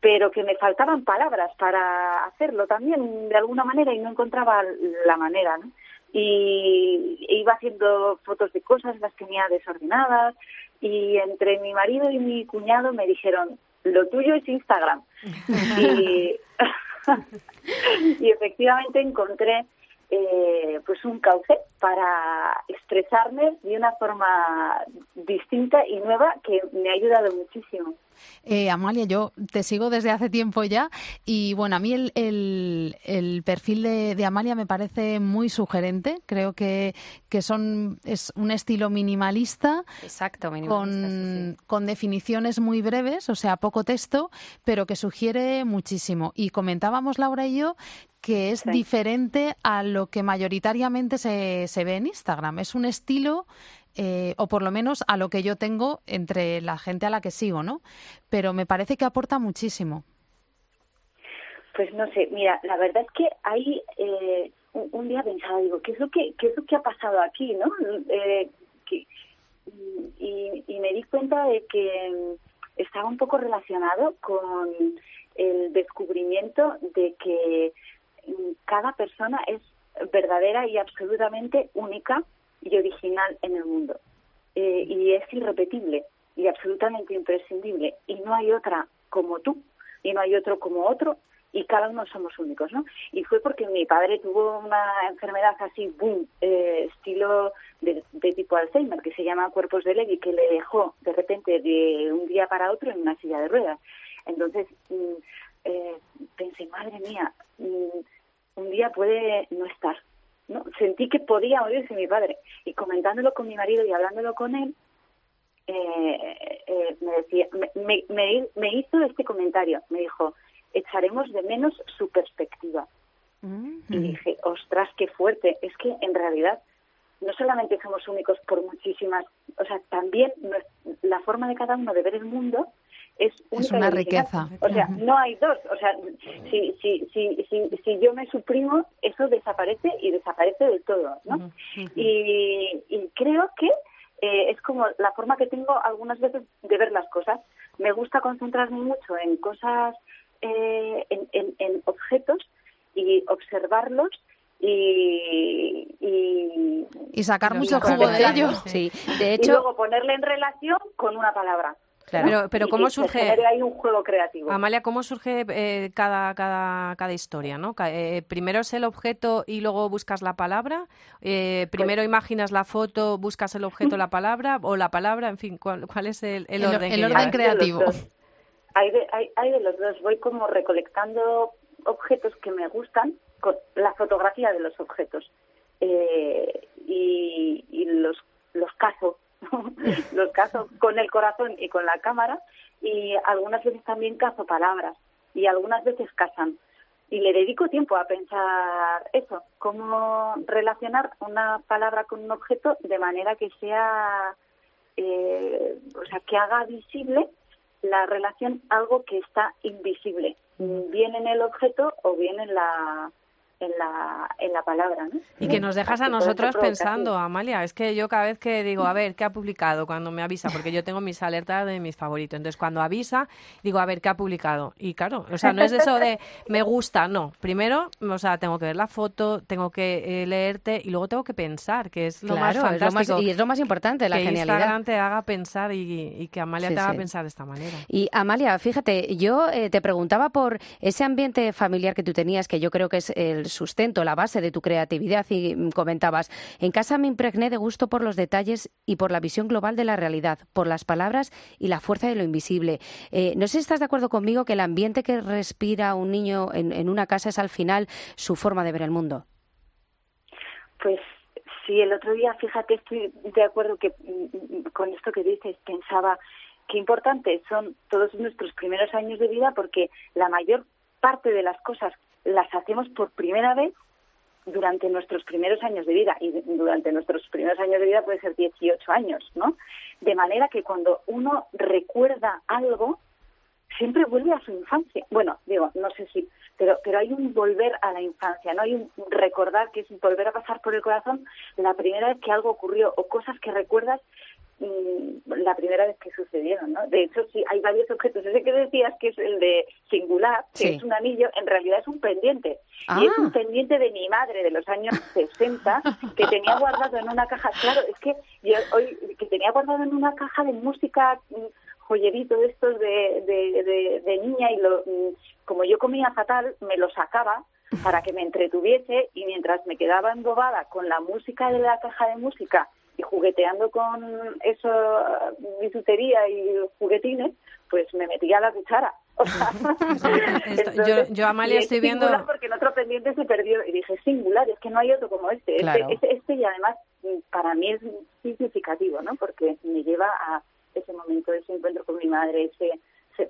Speaker 13: pero que me faltaban palabras para hacerlo también de alguna manera y no encontraba la manera, ¿no? Y iba haciendo fotos de cosas, las tenía desordenadas y entre mi marido y mi cuñado me dijeron, lo tuyo es Instagram. (laughs) y, (laughs) y efectivamente encontré eh, pues un cauce para expresarme de una forma distinta y nueva que me ha ayudado muchísimo.
Speaker 3: Eh, Amalia, yo te sigo desde hace tiempo ya y bueno, a mí el, el, perfil de, Amalia me parece muy sugerente. Creo que, que son es un estilo minimalista,
Speaker 12: Exacto,
Speaker 3: con, con definiciones muy breves, o sea, poco texto, pero que sugiere muchísimo. Y comentábamos Laura y yo que es diferente a lo que mayoritariamente se, se ve en Instagram. Es un estilo eh, o por lo menos a lo que yo tengo entre la gente a la que sigo, ¿no? Pero me parece que aporta muchísimo.
Speaker 13: Pues no sé, mira, la verdad es que ahí eh, un, día pensaba, digo, ¿qué es lo que, qué es lo que ha pasado aquí, no? Eh, y, y me di cuenta de que estaba un poco relacionado con el descubrimiento de que cada persona es verdadera y absolutamente única y original en el mundo. Eh, y es irrepetible y absolutamente imprescindible. Y no hay otra como tú, y no hay otro como otro, y cada uno somos únicos, ¿no? Y fue porque mi padre tuvo una enfermedad así, boom, eh, estilo de, tipo Alzheimer, que se llama cuerpos de Levy, que le dejó de repente de un día para otro en una silla de ruedas. Entonces mm, eh, pensé, madre mía, mm, un día puede no estar, ¿no? Sentí que podía morirse mi padre. Y comentándolo con mi marido y hablándolo con él, eh, eh, me, decía, me, me, hizo este comentario. Me dijo, echaremos de menos su perspectiva. Y dije, ostras, qué fuerte. Es que en realidad no solamente somos únicos por muchísimas, o sea, también la forma de cada uno de ver el mundo es,
Speaker 3: una riqueza.
Speaker 13: O sea, no hay dos. O sea, si, si, si, si, si yo me suprimo, eso desaparece y desaparece del todo, ¿no? y, y, creo que eh, es como la forma que tengo algunas veces de ver las cosas. Me gusta concentrarme mucho en cosas, eh, en, en, en objetos y observarlos y, y,
Speaker 3: y sacar mucho jugo de ello.
Speaker 12: Sí. De hecho,
Speaker 13: y luego ponerle en relación con una palabra.
Speaker 4: Pero, pero ¿cómo surge?
Speaker 13: Hay un juego creativo.
Speaker 4: Amalia, ¿cómo surge eh, cada, cada, cada historia? ¿no? Eh, primero es el objeto y luego buscas la palabra. Eh, pues primero imaginas la foto, buscas el objeto, la palabra o la palabra. En fin, ¿cuál, cuál es el, el, orden?
Speaker 3: El orden creativo.
Speaker 13: Hay de, hay, hay de los dos. Voy como recolectando objetos que me gustan, con la fotografía de los objetos y, y los los caso (laughs) los caso con el corazón y con la cámara y algunas veces también cazo palabras y algunas veces casan. Y le dedico tiempo a pensar eso, cómo relacionar una palabra con un objeto de manera que sea, eh, o sea, que haga visible la relación algo que está invisible, bien en el objeto o bien en la en la, en la palabra. ¿no?
Speaker 4: Y que nos dejas a nosotros pensando, Amalia. Es que yo cada vez que digo, a ver, ¿qué ha publicado? Cuando me avisa, porque yo tengo mis alertas de mis favoritos. Entonces, cuando avisa, digo, a ver, ¿qué ha publicado? Y claro, o sea, no es eso de me gusta, no. Primero, o sea, tengo que ver la foto, tengo que eh, leerte y luego tengo que pensar, que es lo más fantástico.
Speaker 12: y es lo más importante, la
Speaker 4: que
Speaker 12: genialidad.
Speaker 4: Instagram te haga pensar y, que Amalia te haga pensar de esta manera.
Speaker 12: Y Amalia, fíjate, yo eh, te preguntaba por ese ambiente familiar que tú tenías, que yo creo que es el sustento, la base de tu creatividad y comentabas, en casa me impregné de gusto por los detalles y por la visión global de la realidad, por las palabras y la fuerza de lo invisible. Eh, no sé si estás de acuerdo conmigo que el ambiente que respira un niño en, una casa es al final su forma de ver el mundo.
Speaker 13: Pues sí, el otro día, fíjate, estoy de acuerdo que mm, mm, con esto que dices, pensaba qué importantes son todos nuestros primeros años de vida porque la mayor parte de las cosas las hacemos por primera vez durante nuestros primeros años de vida y durante nuestros primeros años de vida puede ser 18 años, ¿no? De manera que cuando uno recuerda algo, siempre vuelve a su infancia. Bueno, digo, no sé si, pero, pero hay un volver a la infancia, ¿no? Hay un recordar que es volver a pasar por el corazón la primera vez que algo ocurrió o cosas que recuerdas la primera vez que sucedieron, ¿no? De hecho, sí, hay varios objetos. Ese que decías que es el de singular, que es un anillo, en realidad es un pendiente. Y es un ah. pendiente de mi madre de los años (laughs) 60 que tenía guardado en una caja. Claro, es que yo hoy, que tenía guardado en una caja de música mm, joyerito de estos de, de, de, niña y lo, mm, como yo comía fatal, me lo sacaba para que me entretuviese y mientras me quedaba embobada con la música de la caja de música y jugueteando con eso, bisutería y juguetines, pues me metía a la cuchara. (laughs) (laughs)
Speaker 4: yo, yo, Amalia, estoy viendo...
Speaker 13: Porque en otro pendiente se perdió y dije, singular, es que no hay otro como este. Este, este, este, y además para mí es significativo, ¿no? Porque me lleva a ese momento, ese encuentro con mi madre, ese,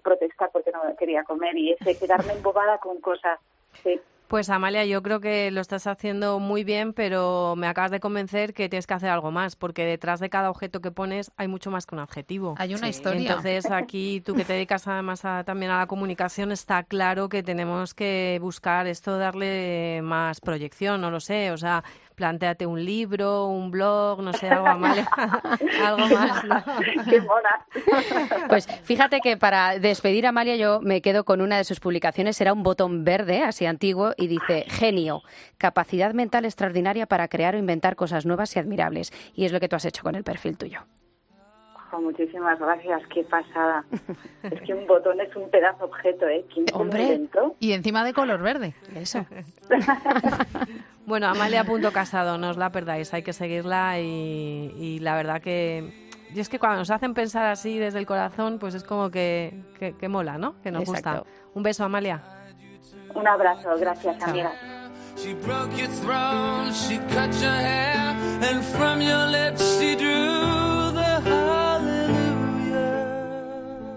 Speaker 13: protestar porque no quería comer y ese quedarme embobada con cosas. Sí.
Speaker 4: Pues Amalia, yo creo que lo estás haciendo muy bien, pero me acabas de convencer que tienes que hacer algo más, porque detrás de cada objeto que pones hay mucho más que un adjetivo.
Speaker 3: Hay una historia.
Speaker 4: Entonces aquí tú que te dedicas además también a la comunicación, está claro que tenemos que buscar esto, darle más proyección, no lo sé, o sea, planteate un libro, un blog, no sé, algo, más. (laughs) ¿no? (laughs)
Speaker 13: Qué mona. (laughs)
Speaker 12: Pues fíjate que para despedir a Amalia yo me quedo con una de sus publicaciones, era un botón verde, así antiguo, y dice, genio, capacidad mental extraordinaria para crear o inventar cosas nuevas y admirables. Y es lo que tú has hecho con el perfil tuyo.
Speaker 13: Muchísimas gracias, qué pasada. es que un botón es un pedazo objeto, ¿eh? ¿Quién
Speaker 3: Hombre, y encima de color verde.
Speaker 12: Eso. (laughs)
Speaker 4: Bueno, Amalia.casado, no os la perdáis, hay que seguirla y, la verdad que... Y es que cuando nos hacen pensar así desde el corazón, pues es como que, que, mola, ¿no? Que nos gusta. Un beso, Amalia.
Speaker 13: Un abrazo, gracias, amiga.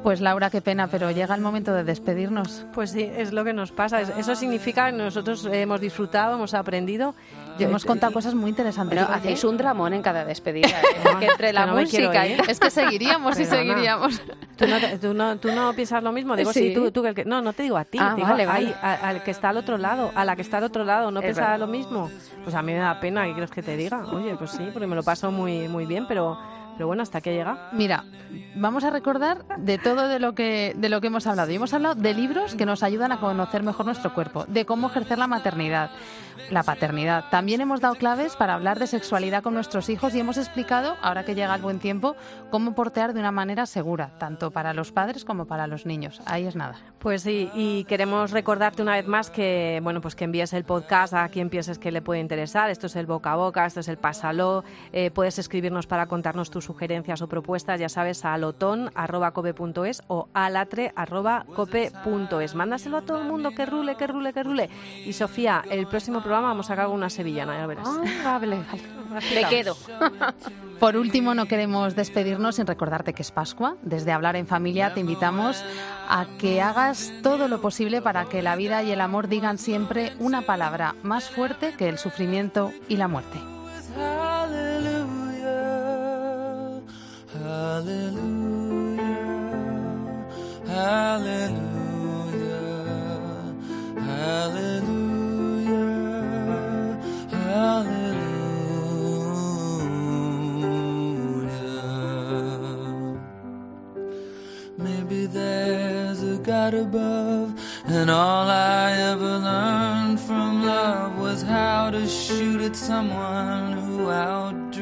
Speaker 3: Pues Laura, qué pena, pero llega el momento de despedirnos.
Speaker 4: Pues sí, es lo que nos pasa. Eso significa que nosotros hemos disfrutado, hemos aprendido.
Speaker 3: hemos contado cosas muy interesantes.
Speaker 12: Pero hacéis un dramón en cada despedida. ¿eh? (laughs) que entre la música
Speaker 3: es que seguiríamos y seguiríamos.
Speaker 4: ¿Tú no, tú, no, ¿Tú no, piensas lo mismo? Digo, sí, tú, tú, no, no te digo a ti, ah, digo vale, vale. al que está al otro lado, a la que está al otro lado, ¿no piensa lo mismo? Pues a mí me da pena, ¿qué crees que te diga? Oye, pues sí, porque me lo paso muy, muy bien, pero pero bueno, ¿hasta qué llega?
Speaker 3: Mira, vamos a recordar de todo de lo que de lo que hemos hablado. Y hemos hablado de libros que nos ayudan a conocer mejor nuestro cuerpo, de cómo ejercer la maternidad, la paternidad. También hemos dado claves para hablar de sexualidad con nuestros hijos y hemos explicado, ahora que llega el buen tiempo, cómo portear de una manera segura, tanto para los padres como para los niños. Ahí es nada.
Speaker 4: Pues sí, y queremos recordarte una vez más que, bueno, pues que envíes el podcast a quien pienses que le puede interesar. Esto es el boca a boca, esto es el pásalo. Eh, puedes escribirnos para contarnos tus sugerencias o propuestas, ya sabes, a lotón.cope.es o alatre.cope.es. Mándaselo a todo el mundo, que rule, que rule, que rule. Y Sofía, el próximo programa vamos a acabar una sevillana, ya verás.
Speaker 12: Ah, vale, Me quedo. (laughs)
Speaker 3: Por último, no queremos despedirnos sin recordarte que es Pascua. Desde Hablar en Familia te invitamos a que hagas todo lo posible para que la vida y el amor digan siempre una palabra más fuerte que el sufrimiento y la muerte.
Speaker 14: Hallelujah, hallelujah, hallelujah, hallelujah. Maybe there's a God above, and all I ever learned from love was how to shoot at someone who out.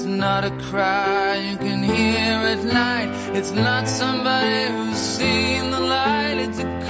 Speaker 14: It's not a cry you can hear at night. It's not somebody who's seen the light. It's a